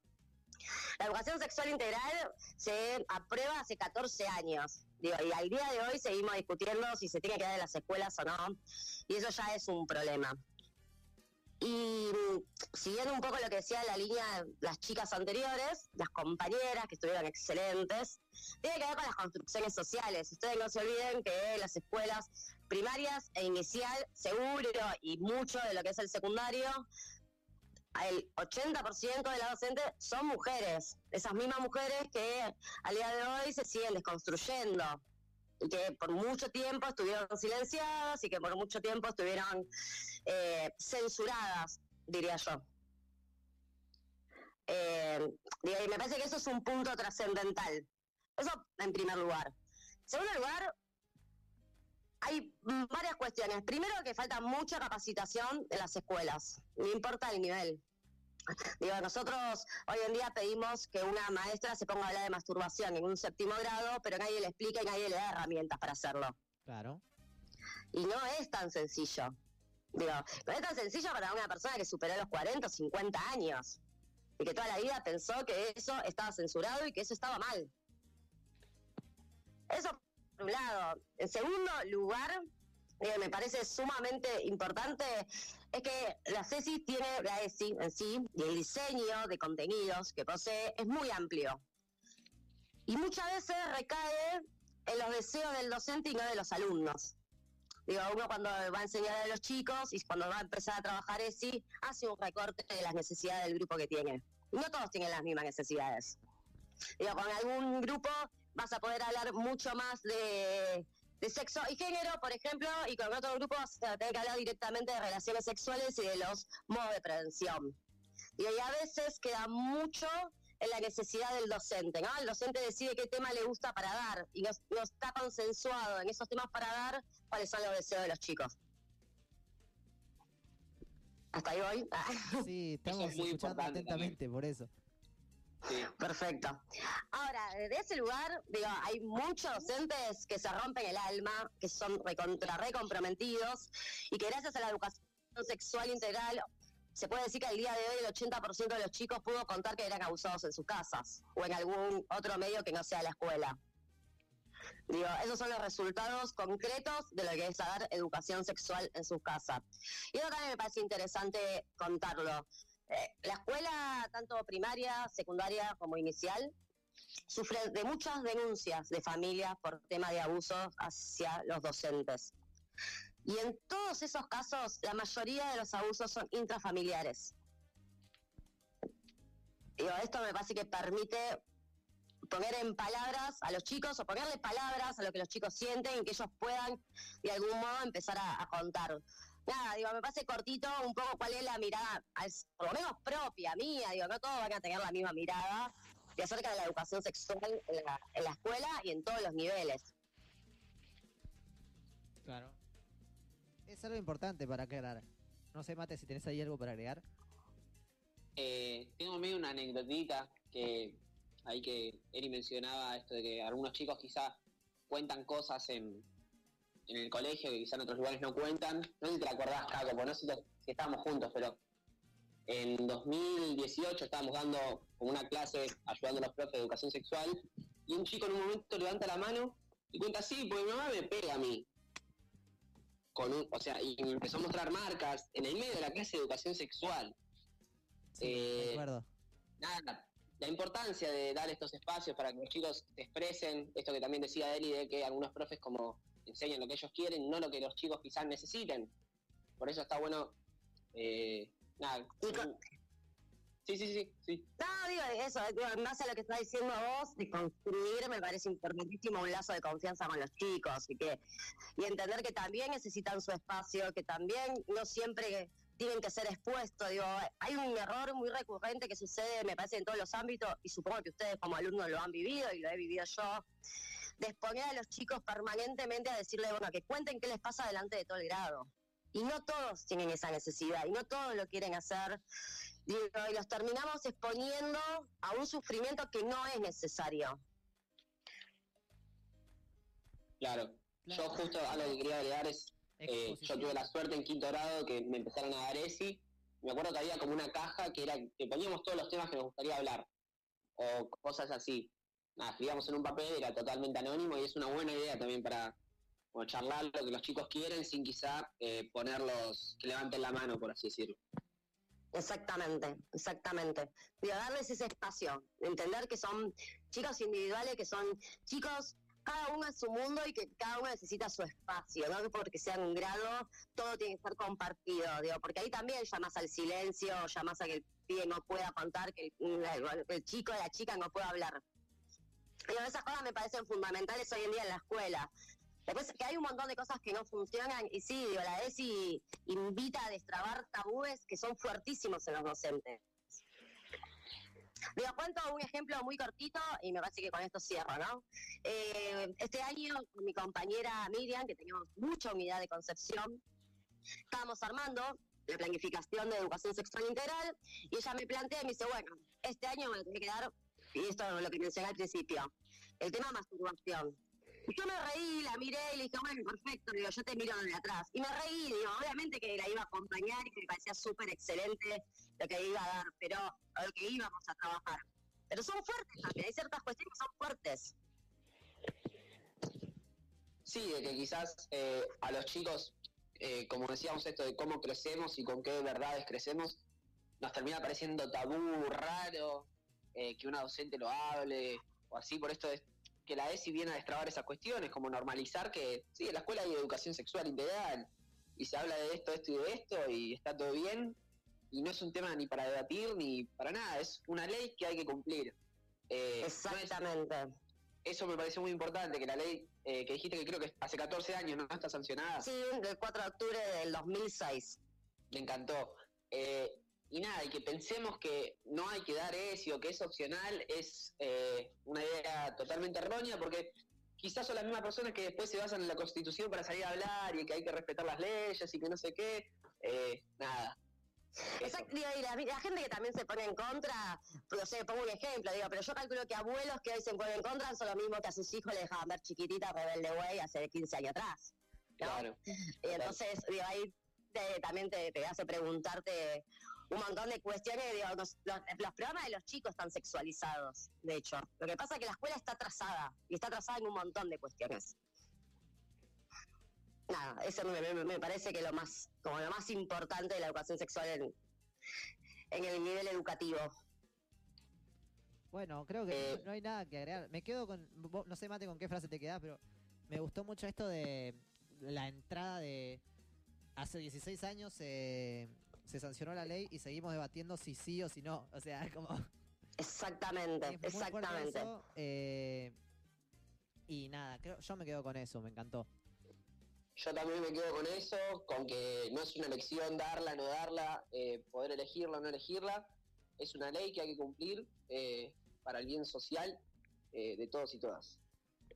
La educación sexual integral se aprueba hace 14 años. Digo, y al día de hoy seguimos discutiendo si se tiene que dar en las escuelas o no. Y eso ya es un problema. Y mm, siguiendo un poco lo que decía la línea de las chicas anteriores, las compañeras que estuvieron excelentes, tiene que ver con las construcciones sociales. Ustedes no se olviden que las escuelas primarias e inicial, seguro, y mucho de lo que es el secundario, el 80% de las docentes son mujeres. Esas mismas mujeres que al día de hoy se siguen desconstruyendo y que por mucho tiempo estuvieron silenciadas y que por mucho tiempo estuvieron eh, censuradas, diría yo. Eh, y me parece que eso es un punto trascendental. Eso en primer lugar. En segundo lugar, hay varias cuestiones. Primero, que falta mucha capacitación en las escuelas, no importa el nivel. Digo, nosotros hoy en día pedimos que una maestra se ponga a hablar de masturbación en un séptimo grado, pero nadie le explica y nadie le da herramientas para hacerlo. Claro. Y no es tan sencillo. Digo, no es tan sencillo para una persona que superó los 40 o 50 años y que toda la vida pensó que eso estaba censurado y que eso estaba mal. Eso un lado. En segundo lugar, eh, me parece sumamente importante, es que la CESI tiene, la ESI en sí, y el diseño de contenidos que posee es muy amplio. Y muchas veces recae en los deseos del docente y no de los alumnos. Digo, uno cuando va a enseñar a los chicos y cuando va a empezar a trabajar ESI, hace un recorte de las necesidades del grupo que tiene. No todos tienen las mismas necesidades. Digo, con algún grupo vas a poder hablar mucho más de, de sexo y género, por ejemplo, y con otro grupo vas a tener que hablar directamente de relaciones sexuales y de los modos de prevención. Y a veces queda mucho en la necesidad del docente, ¿no? El docente decide qué tema le gusta para dar y no, no está consensuado en esos temas para dar cuáles son los deseos de los chicos. Hasta ahí voy. Sí, estamos es muy escuchando atentamente, por eso. Perfecto. Ahora, de ese lugar, digo, hay muchos docentes que se rompen el alma, que son recontra recomprometidos y que gracias a la educación sexual integral se puede decir que al día de hoy el 80% de los chicos pudo contar que eran abusados en sus casas o en algún otro medio que no sea la escuela. Digo, esos son los resultados concretos de lo que es dar educación sexual en sus casas. Y eso también me parece interesante contarlo. Eh, la escuela, tanto primaria, secundaria como inicial, sufre de muchas denuncias de familias por tema de abuso hacia los docentes. Y en todos esos casos, la mayoría de los abusos son intrafamiliares. Digo, esto me parece que permite poner en palabras a los chicos o ponerle palabras a lo que los chicos sienten y que ellos puedan de algún modo empezar a contar. Nada, digo, me parece cortito un poco cuál es la mirada, por lo menos propia, mía, digo, no todos van a tener la misma mirada de acerca de la educación sexual en la, en la escuela y en todos los niveles. Claro. Es algo importante para aclarar. No sé, Mate, si tenés ahí algo para agregar. Eh, tengo medio una anécdotita que ahí que Eri mencionaba esto de que algunos chicos quizá cuentan cosas en, en el colegio que quizá en otros lugares no cuentan. No sé si te la acordás, Caco, porque no sé si, estábamos juntos, pero En 2018 estábamos dando como una clase ayudando a los profes de educación sexual y un chico en un momento levanta la mano y cuenta así, porque mi mamá me pega a mí. Con un- o sea, y me empezó a mostrar marcas en el medio de la clase de educación sexual. De Eh, acuerdo. nada, la importancia de dar estos espacios para que los chicos se expresen, esto que también decía Eli, de que algunos profes como enseñan lo que ellos quieren, no lo que los chicos quizás necesiten. Por eso está bueno, eh, nada. Sí, sí, sí, sí. No, digo, eso, digo, en base a lo que está diciendo vos, de construir, me parece importantísimo un lazo de confianza con los chicos y que y entender que también necesitan su espacio, que también no siempre tienen que ser expuestos. Digo, hay un error muy recurrente que sucede, me parece, en todos los ámbitos, y supongo que ustedes como alumnos lo han vivido y lo he vivido yo, de exponer a los chicos permanentemente a decirle, bueno, que cuenten qué les pasa delante de todo el grado. Y no todos tienen esa necesidad, y no todos lo quieren hacer. Digo, y los terminamos exponiendo a un sufrimiento que no es necesario. Claro. Yo justo algo que quería agregar es, eh, yo tuve la suerte en quinto grado que me empezaron a dar ESI. Me acuerdo que había como una caja que era que poníamos todos los temas que nos gustaría hablar o cosas así. Nada, escribíamos en un papel, era totalmente anónimo y es una buena idea también para charlar lo que los chicos quieren sin quizá eh, ponerlos que levanten la mano, por así decirlo. Exactamente, exactamente. Digo, darles ese espacio, entender que son chicos individuales, que son chicos, cada uno en su mundo y que cada uno necesita su espacio, no porque sea un grado, todo tiene que ser compartido, digo, porque ahí también llamas al silencio, llamas a que el pibe no pueda contar, que el, el chico o la chica no pueda hablar. Digo, esas cosas me parecen fundamentales hoy en día en la escuela. Después que hay un montón de cosas que no funcionan y sí, digo, la ESI invita a destrabar tabúes que son fuertísimos en los docentes. Digo, cuento un ejemplo muy cortito y me parece que con esto cierro, ¿no? Eh, este año mi compañera Miriam, que teníamos mucha unidad de concepción, estábamos armando la planificación de educación sexual integral y ella me plantea y me dice, bueno, este año me tiene que dar, y esto es lo que mencioné al principio, el tema masturbación. Y yo me reí, la miré y le dije, bueno, perfecto, digo, yo te miro desde atrás. Y me reí, digo, obviamente que la iba a acompañar y que me parecía súper excelente lo que iba a dar, pero lo que íbamos a trabajar. Pero son fuertes también, hay ciertas cuestiones que son fuertes. Sí, de que quizás eh, a los chicos, eh, como decíamos esto de cómo crecemos y con qué verdades crecemos, nos termina pareciendo tabú, raro, eh, que una docente lo hable, o así, por esto es que la ESI viene a destrabar esas cuestiones, como normalizar que, sí, en la escuela hay educación sexual integral, y se habla de esto, esto y de esto, y está todo bien, y no es un tema ni para debatir ni para nada, es una ley que hay que cumplir. Eh, Exactamente. eso me parece muy importante, que la ley eh, que dijiste que creo que hace 14 años no está sancionada. Sí, del 4 de octubre del 2006. Me encantó. Eh, y nada, y que pensemos que no hay que dar eso, que es opcional, es eh, una idea totalmente errónea, porque quizás son las mismas personas que después se basan en la Constitución para salir a hablar y que hay que respetar las leyes y que no sé qué. Eh, nada. Exacto, digo, y la, la gente que también se pone en contra, no sé, pongo un ejemplo, digo, pero yo calculo que abuelos que hoy se ponen en contra son lo mismo que a sus hijos le dejaban ver chiquitita Rebelde Way hace 15 años atrás. ¿no? Claro. Y entonces, digo, ahí te- también te, te hace preguntarte un montón de cuestiones. Digo, los, los- los programas de los chicos están sexualizados, de hecho. Lo que pasa es que la escuela está atrasada, y está atrasada en un montón de cuestiones. Nada, eso me, me- me parece que lo más, como lo más importante de la educación sexual en, en el nivel educativo. Bueno, creo que no, no hay nada que agregar. Me quedo con. vos- No sé, Mate, con qué frase te quedás, pero me gustó mucho esto de la entrada de. Hace 16 años se se sancionó la ley y seguimos debatiendo si sí o si no. O sea, como. Exactamente, es muy fuerte exactamente. eso, eh, y nada, creo, yo me quedo con eso, me encantó. Yo también me quedo con eso, con que no es una elección darla, no darla, eh, poder elegirla o no elegirla. Es una ley que hay que cumplir eh, para el bien social eh, de todos y todas.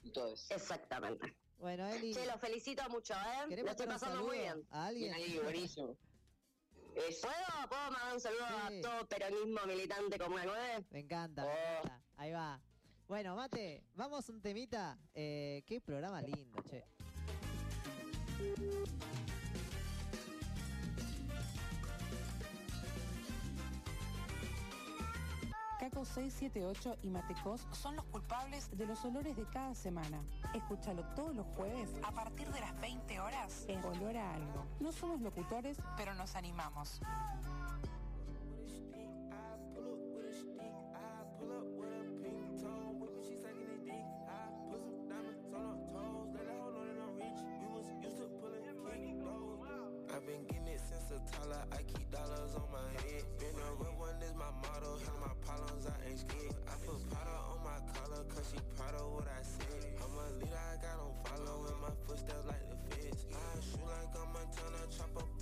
Y todos. Exactamente. Bueno, Eli. Che, los felicito mucho, ¿eh? ¿Querés Lo estoy pasando muy bien. a alguien? Bien ahí, buenísimo. ¿Puedo, ¿Puedo mandar un saludo a todo peronismo militante como el 9? Me encanta, me encanta. Ahí va. Bueno, Mate, vamos un temita. Eh, qué programa lindo, che. 678 y Matecos son los culpables de los olores de cada semana. Escúchalo todos los jueves a partir de las 20 horas en Olor a Algo. No somos locutores, pero nos animamos. Been getting it since a toddler. I keep dollars on my head. Been a real one is my motto. My I put powder on my collar, cause she proud of what I said. I'm a leader, I got on follow in my footsteps like the feds. I shoot like I'm Montana, chop up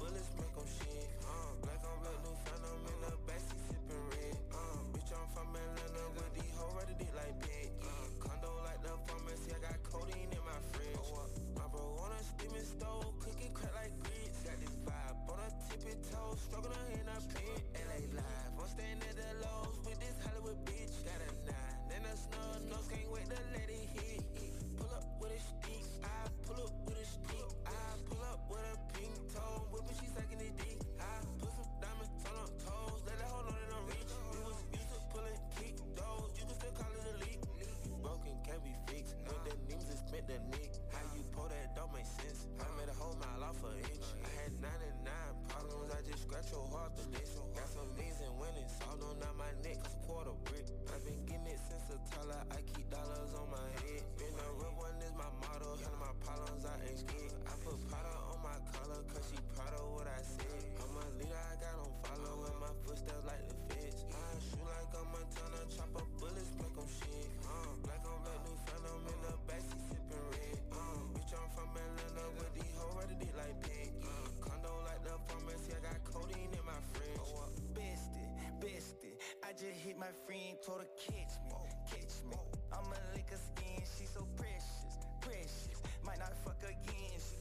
told her catch me, catch me. I'ma lick her skin, she so precious, precious. Might not fuck again, she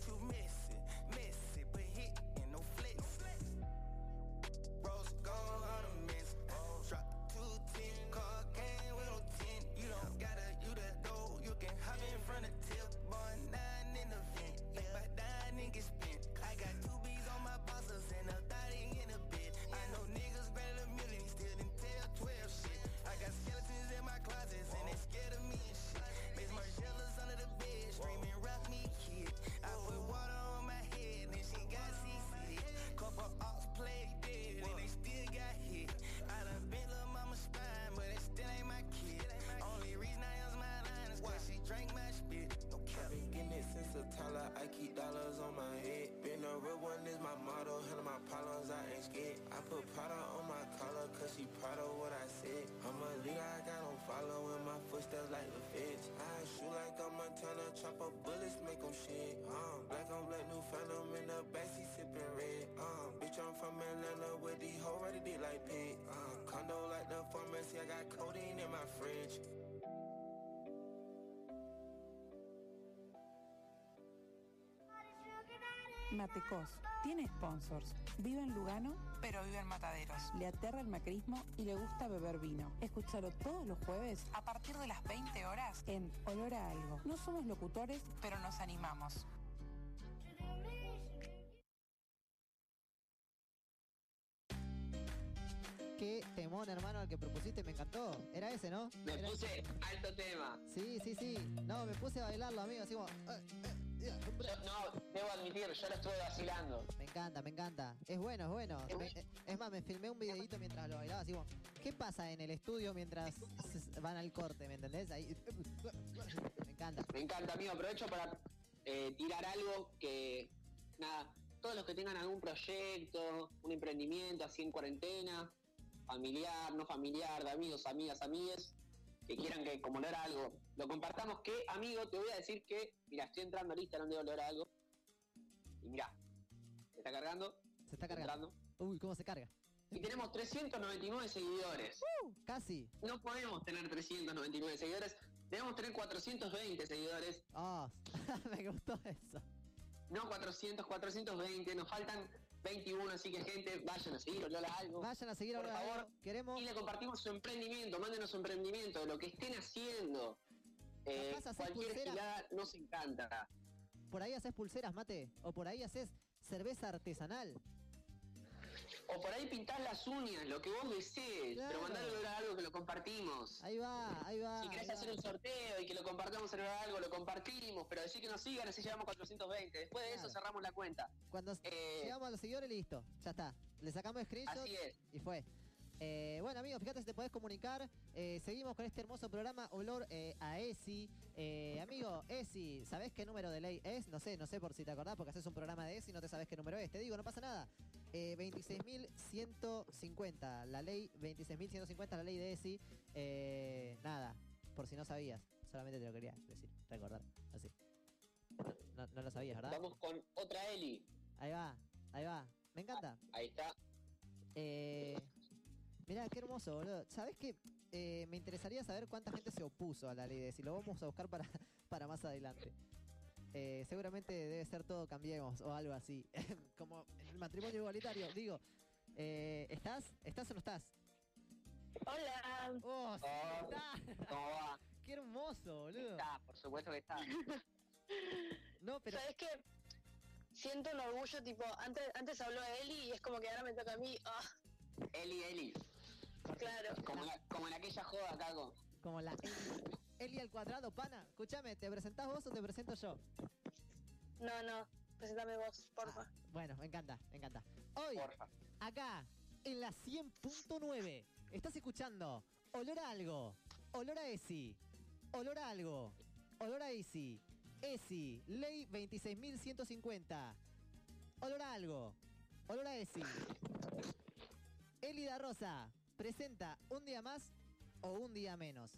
Matecos tiene sponsors. Vive en Lugano, pero vive en Mataderos. Le aterra el macrismo y le gusta beber vino. Escúchalo todos los jueves a partir de las 20 horas en Olor a Algo. No somos locutores, pero nos animamos. Qué temón, hermano, al que propusiste, me encantó. Era ese, ¿no? Me Era- puse alto tema. Sí, sí, sí. No, me puse a bailarlo, amigo, así como... eh, Yo, no, debo admitir, yo lo estuve vacilando. Me encanta, me encanta. Es bueno, es bueno. Me- eh, es más, me filmé un videito mientras lo bailaba, así como... ¿Qué pasa en el estudio mientras s- van al corte, me entendés? Ahí... Me encanta. Me encanta, amigo. Aprovecho para eh, tirar algo que, nada, todos los que tengan algún proyecto, un emprendimiento así en cuarentena, familiar, no familiar, de amigos, amigas, amigues, que quieran que como olor a algo, lo compartamos, que, amigo, te voy a decir que, mira, estoy entrando al Instagram de olor a algo, y mira, se está cargando, Se está cargando. Uy, ¿cómo se carga? y tenemos 399 seguidores. Casi. No podemos tener 399 seguidores, debemos tener 420 seguidores. Oh, me gustó eso. No 400, 420, nos faltan 21, así que gente, vayan a seguir, Lola Algo. Vayan a seguir por favor. Algo. Queremos... Y le compartimos su emprendimiento, mándenos su emprendimiento, de lo que estén haciendo. Eh, cualquier gilada nos encanta. Por ahí haces pulseras, mate. O por ahí haces cerveza artesanal. O por ahí pintás las uñas, lo que vos desees, Claro. pero mandalo a algo que lo compartimos. Ahí va, ahí va. Si querés hacer va. un sorteo y que lo compartamos en algo, lo compartimos, pero decir que nos sigan, así llevamos 420. Después de eso cerramos la cuenta. Cuando Eh, llegamos a los seguidores, listo. Ya está. Le sacamos screenshot Así es. y fue. Eh, bueno, amigos, fíjate si te podés comunicar. Eh, seguimos con este hermoso programa Olor eh, a ESI. Eh, amigo, ESI, ¿sabés qué número de ley es? No sé, no sé por si te acordás, porque haces un programa de ESI y no te sabés qué número es. Te digo, no pasa nada. Eh, 26.150, la ley 26.150, la ley de ESI. Eh, nada, por si no sabías. Solamente te lo quería decir, recordar. Así. No, no lo sabías, ¿verdad? Vamos con otra Eli. Ahí va, ahí va. Me encanta. Ahí está. Eh, mirá, qué hermoso, boludo. ¿Sabés qué? Eh, me interesaría saber cuánta gente se opuso a la ley de si lo vamos a buscar para, para más adelante. Eh, seguramente debe ser todo cambiemos o algo así. Como en el matrimonio igualitario. Digo, eh, ¿estás? ¿Estás o no estás? Hola. ¡Oh, sí, Oh, está! ¿Cómo va? ¡Qué hermoso, boludo! Está, por supuesto que está. No, pero... ¿Sabes qué? Siento un orgullo, tipo, antes, antes habló Eli y es como que ahora me toca a mí. Ah, Eli, Eli. claro. Como, la- como en aquella joda, Caco. Como la Eli, Eli al cuadrado, pana. Escúchame, ¿te presentás vos o te presento yo? No, no. Presentame vos, porfa. Bueno, me encanta, me encanta. Hoy, Porfa. acá, en la 100.9, estás escuchando Olor a algo, Olor a ESI, Olor a algo, Olor a ESI, ESI, Ley 26.150, Olor a algo, Olor a ESI. Elida Rosa presenta un día más o un día menos.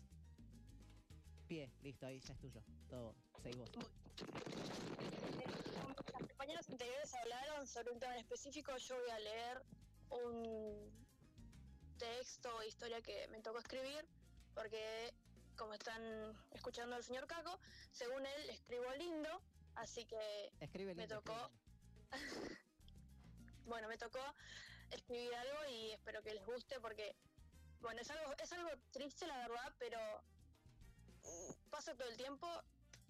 Pie, listo, ahí ya es tuyo. Todo, seguí vos. Como Las compañeros anteriores hablaron sobre un tema en específico. Yo voy a leer un texto o historia que me tocó escribir, porque como están escuchando al señor Caco, según él escribo lindo, así que Escribe me tocó, bueno, me tocó escribir algo y espero que les guste porque, bueno, es algo, es algo triste la verdad, pero pasa todo el tiempo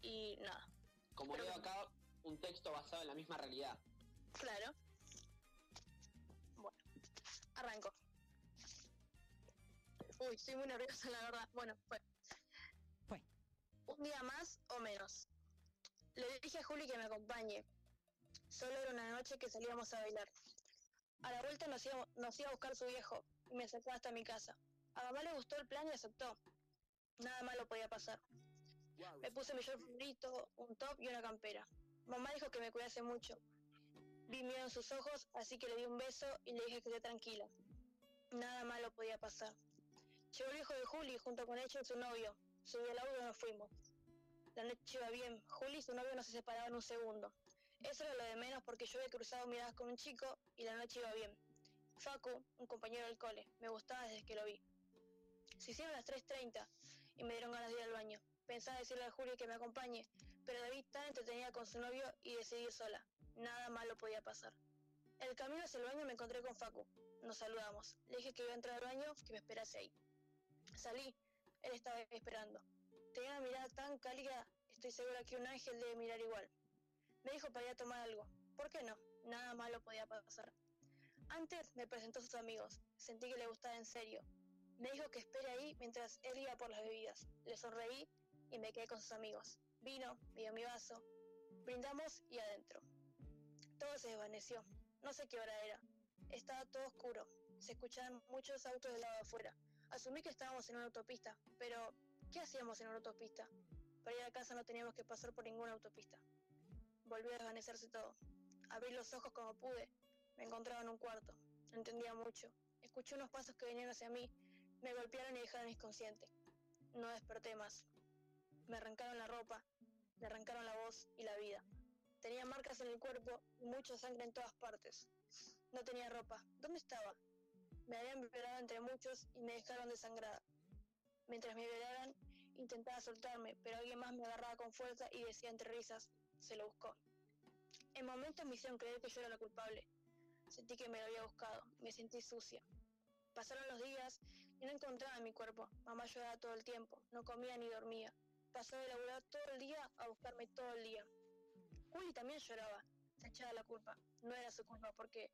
y nada, Como Pero- leo acá, un texto basado en la misma realidad. claro. Bueno, arranco. Uy, estoy muy nerviosa la verdad. Bueno, fue. Fue. Un día más o menos. Le dije a Juli que me acompañe. Solo era una noche que salíamos a bailar. A la vuelta nos iba, nos iba a buscar su viejo y me acercó hasta mi casa. A mamá le gustó el plan y aceptó. Nada malo podía pasar. Me puse mi short favorito, un top y una campera. Mamá dijo que me cuidase mucho. Vi miedo en sus ojos, así que le di un beso y le dije que esté tranquila. Nada malo podía pasar. Llegó el hijo de Juli junto con ella y su novio. Subí al auto y nos fuimos. La noche iba bien. Juli y su novio no se separaban un segundo. Eso era lo de menos porque yo había cruzado miradas con un chico y la noche iba bien. Facu, un compañero del cole, me gustaba desde que lo vi. Se hicieron las 3.30 y me dieron ganas de ir al baño. Pensaba decirle a Juli que me acompañe, pero la vi tan entretenida con su novio y decidí ir sola. Nada malo podía pasar. El camino hacia el baño me encontré con Facu. Nos saludamos. Le dije que iba a entrar al baño, que me esperase ahí. Salí. Él estaba esperando. Tenía una mirada tan cálida, estoy segura que un ángel debe mirar igual. Me dijo para ir a tomar algo. ¿Por qué no? Nada malo podía pasar. Antes me presentó a sus amigos. Sentí que le gustaba en serio. Me dijo que espere ahí mientras él iba por las bebidas. Le sonreí y me quedé con sus amigos. Vino, me dio mi vaso. Brindamos y adentro. Todo se desvaneció. No sé qué hora era. Estaba todo oscuro. Se escuchaban muchos autos del lado de afuera. Asumí que estábamos en una autopista, pero ¿qué hacíamos en una autopista? Para ir a casa no teníamos que pasar por ninguna autopista. Volvió a desvanecerse todo. Abrí los ojos como pude. Me encontraba en un cuarto. No entendía mucho. Escuché unos pasos que venían hacia mí. Me golpearon y dejaron inconsciente. No desperté más. Me arrancaron la ropa, me arrancaron la voz y la vida. Tenía marcas en el cuerpo y mucha sangre en todas partes. No tenía ropa. ¿Dónde estaba? Me habían violado entre muchos y me dejaron desangrada. Mientras me violaban, intentaba soltarme, pero alguien más me agarraba con fuerza y decía entre risas, se lo buscó. En momentos me hicieron creer que yo era la culpable. Sentí que me lo había buscado, me sentí sucia. Pasaron los días y no encontraba mi cuerpo. Mamá lloraba todo el tiempo, no comía ni dormía. Pasó de laburar todo el día a buscarme todo el día. Juli también lloraba, se echaba la culpa. No era su culpa porque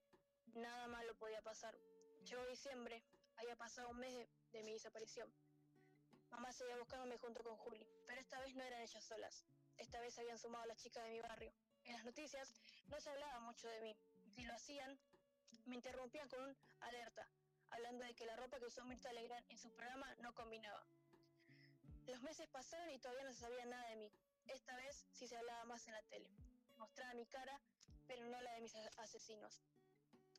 nada malo podía pasar. Llegó diciembre, había pasado un mes de, mi desaparición. Mamá seguía buscándome junto con Juli, pero esta vez no eran ellas solas. Esta vez habían sumado las chicas de mi barrio. En las noticias no se hablaba mucho de mí. Si lo hacían, me interrumpían con un alerta, hablando de que la ropa que usó Mirta Legrand en su programa no combinaba. Los meses pasaron y todavía no se sabía nada de mí. Esta vez sí se hablaba más en la tele. Mostraba mi cara, pero no la de mis asesinos.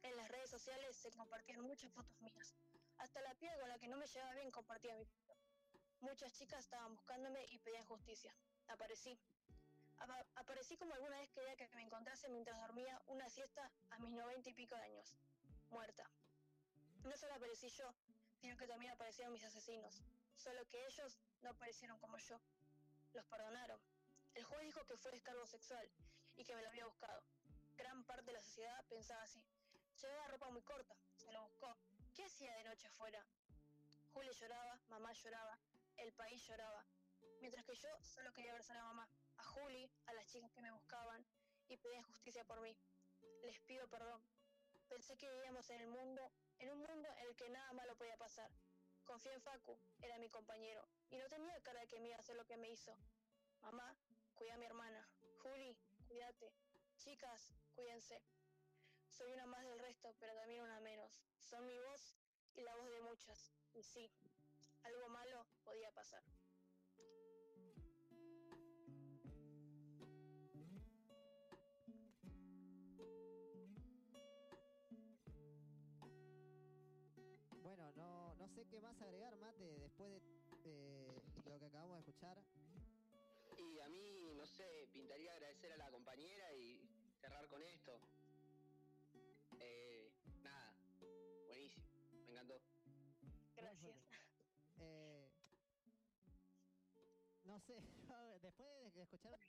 En las redes sociales se compartían muchas fotos mías. Hasta la piba con la que no me llevaba bien compartía mi foto. Muchas chicas estaban buscándome y pedían justicia. Aparecí. Apa- aparecí como alguna vez quería que me encontrase mientras dormía una siesta a mis noventa y pico de años. Muerta. No solo aparecí yo, sino que también aparecieron mis asesinos. Solo que ellos no aparecieron como yo. Los perdonaron. El juez dijo que fue descargo sexual y que me lo había buscado. Gran parte de la sociedad pensaba así. Llevaba ropa muy corta, se lo buscó. ¿Qué hacía de noche afuera? Juli lloraba, mamá lloraba, el país lloraba. Mientras que yo solo quería abrazar a mamá, a Juli, a las chicas que me buscaban y pedían justicia por mí. Les pido perdón. Pensé que vivíamos en el mundo, en un mundo en el que nada malo podía pasar. Confié en Facu, era mi compañero, y no tenía cara que me iba a hacer lo que me hizo. Mamá, cuida a mi hermana. Juli, cuídate. Chicas, cuídense. Soy una más del resto, pero también una menos. Son mi voz y la voz de muchas. Y sí, algo malo podía pasar. No, sé qué más agregar, Mate, después de eh, lo que acabamos de escuchar. Y a mí, no sé, pintaría agradecer a la compañera y cerrar con esto. Eh, nada, buenísimo, me encantó. Gracias. Eh, no sé, después de escuchar...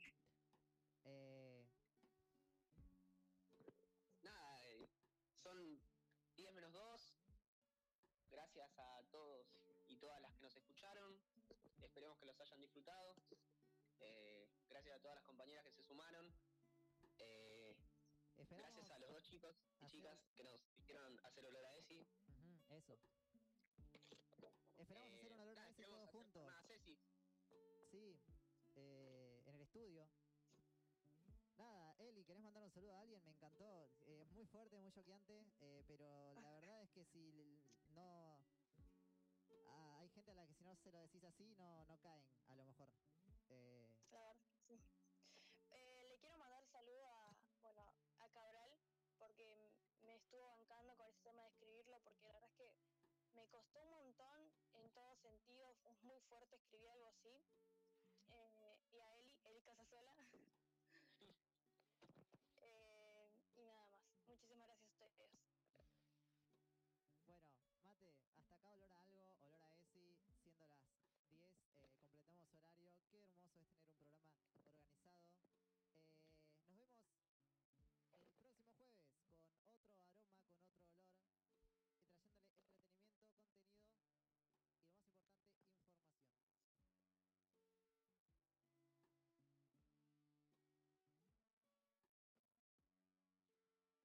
disfrutado. Eh, gracias a todas las compañeras que se sumaron. Eh, gracias a los dos chicos y hacer- chicas que nos hicieron hacer olor a Esi. eso. Esperamos Eh, hacer un olor a esperemos todos hacer juntos. una Ceci. Sí, eh, en el estudio. Nada, Eli, ¿querés mandar un saludo a alguien? Me encantó. Eh, Es muy fuerte, muy choqueante, eh, pero la verdad es que si no... no se lo decís así, no, no caen, a lo mejor. Eh, sí. Eh, le quiero mandar saludo a, bueno, a Cabral, porque me estuvo bancando con ese tema de escribirlo, porque la verdad es que me costó un montón en todo sentido, fue muy fuerte escribir algo así. Eh, y a Eli, Eli Casasola. Eh, y nada más. Muchísimas gracias a ustedes. Bueno, Mate, hasta acá olor a algo, olor a Esi, siendo las 10, eh, completamos horario. Qué hermoso es tener un programa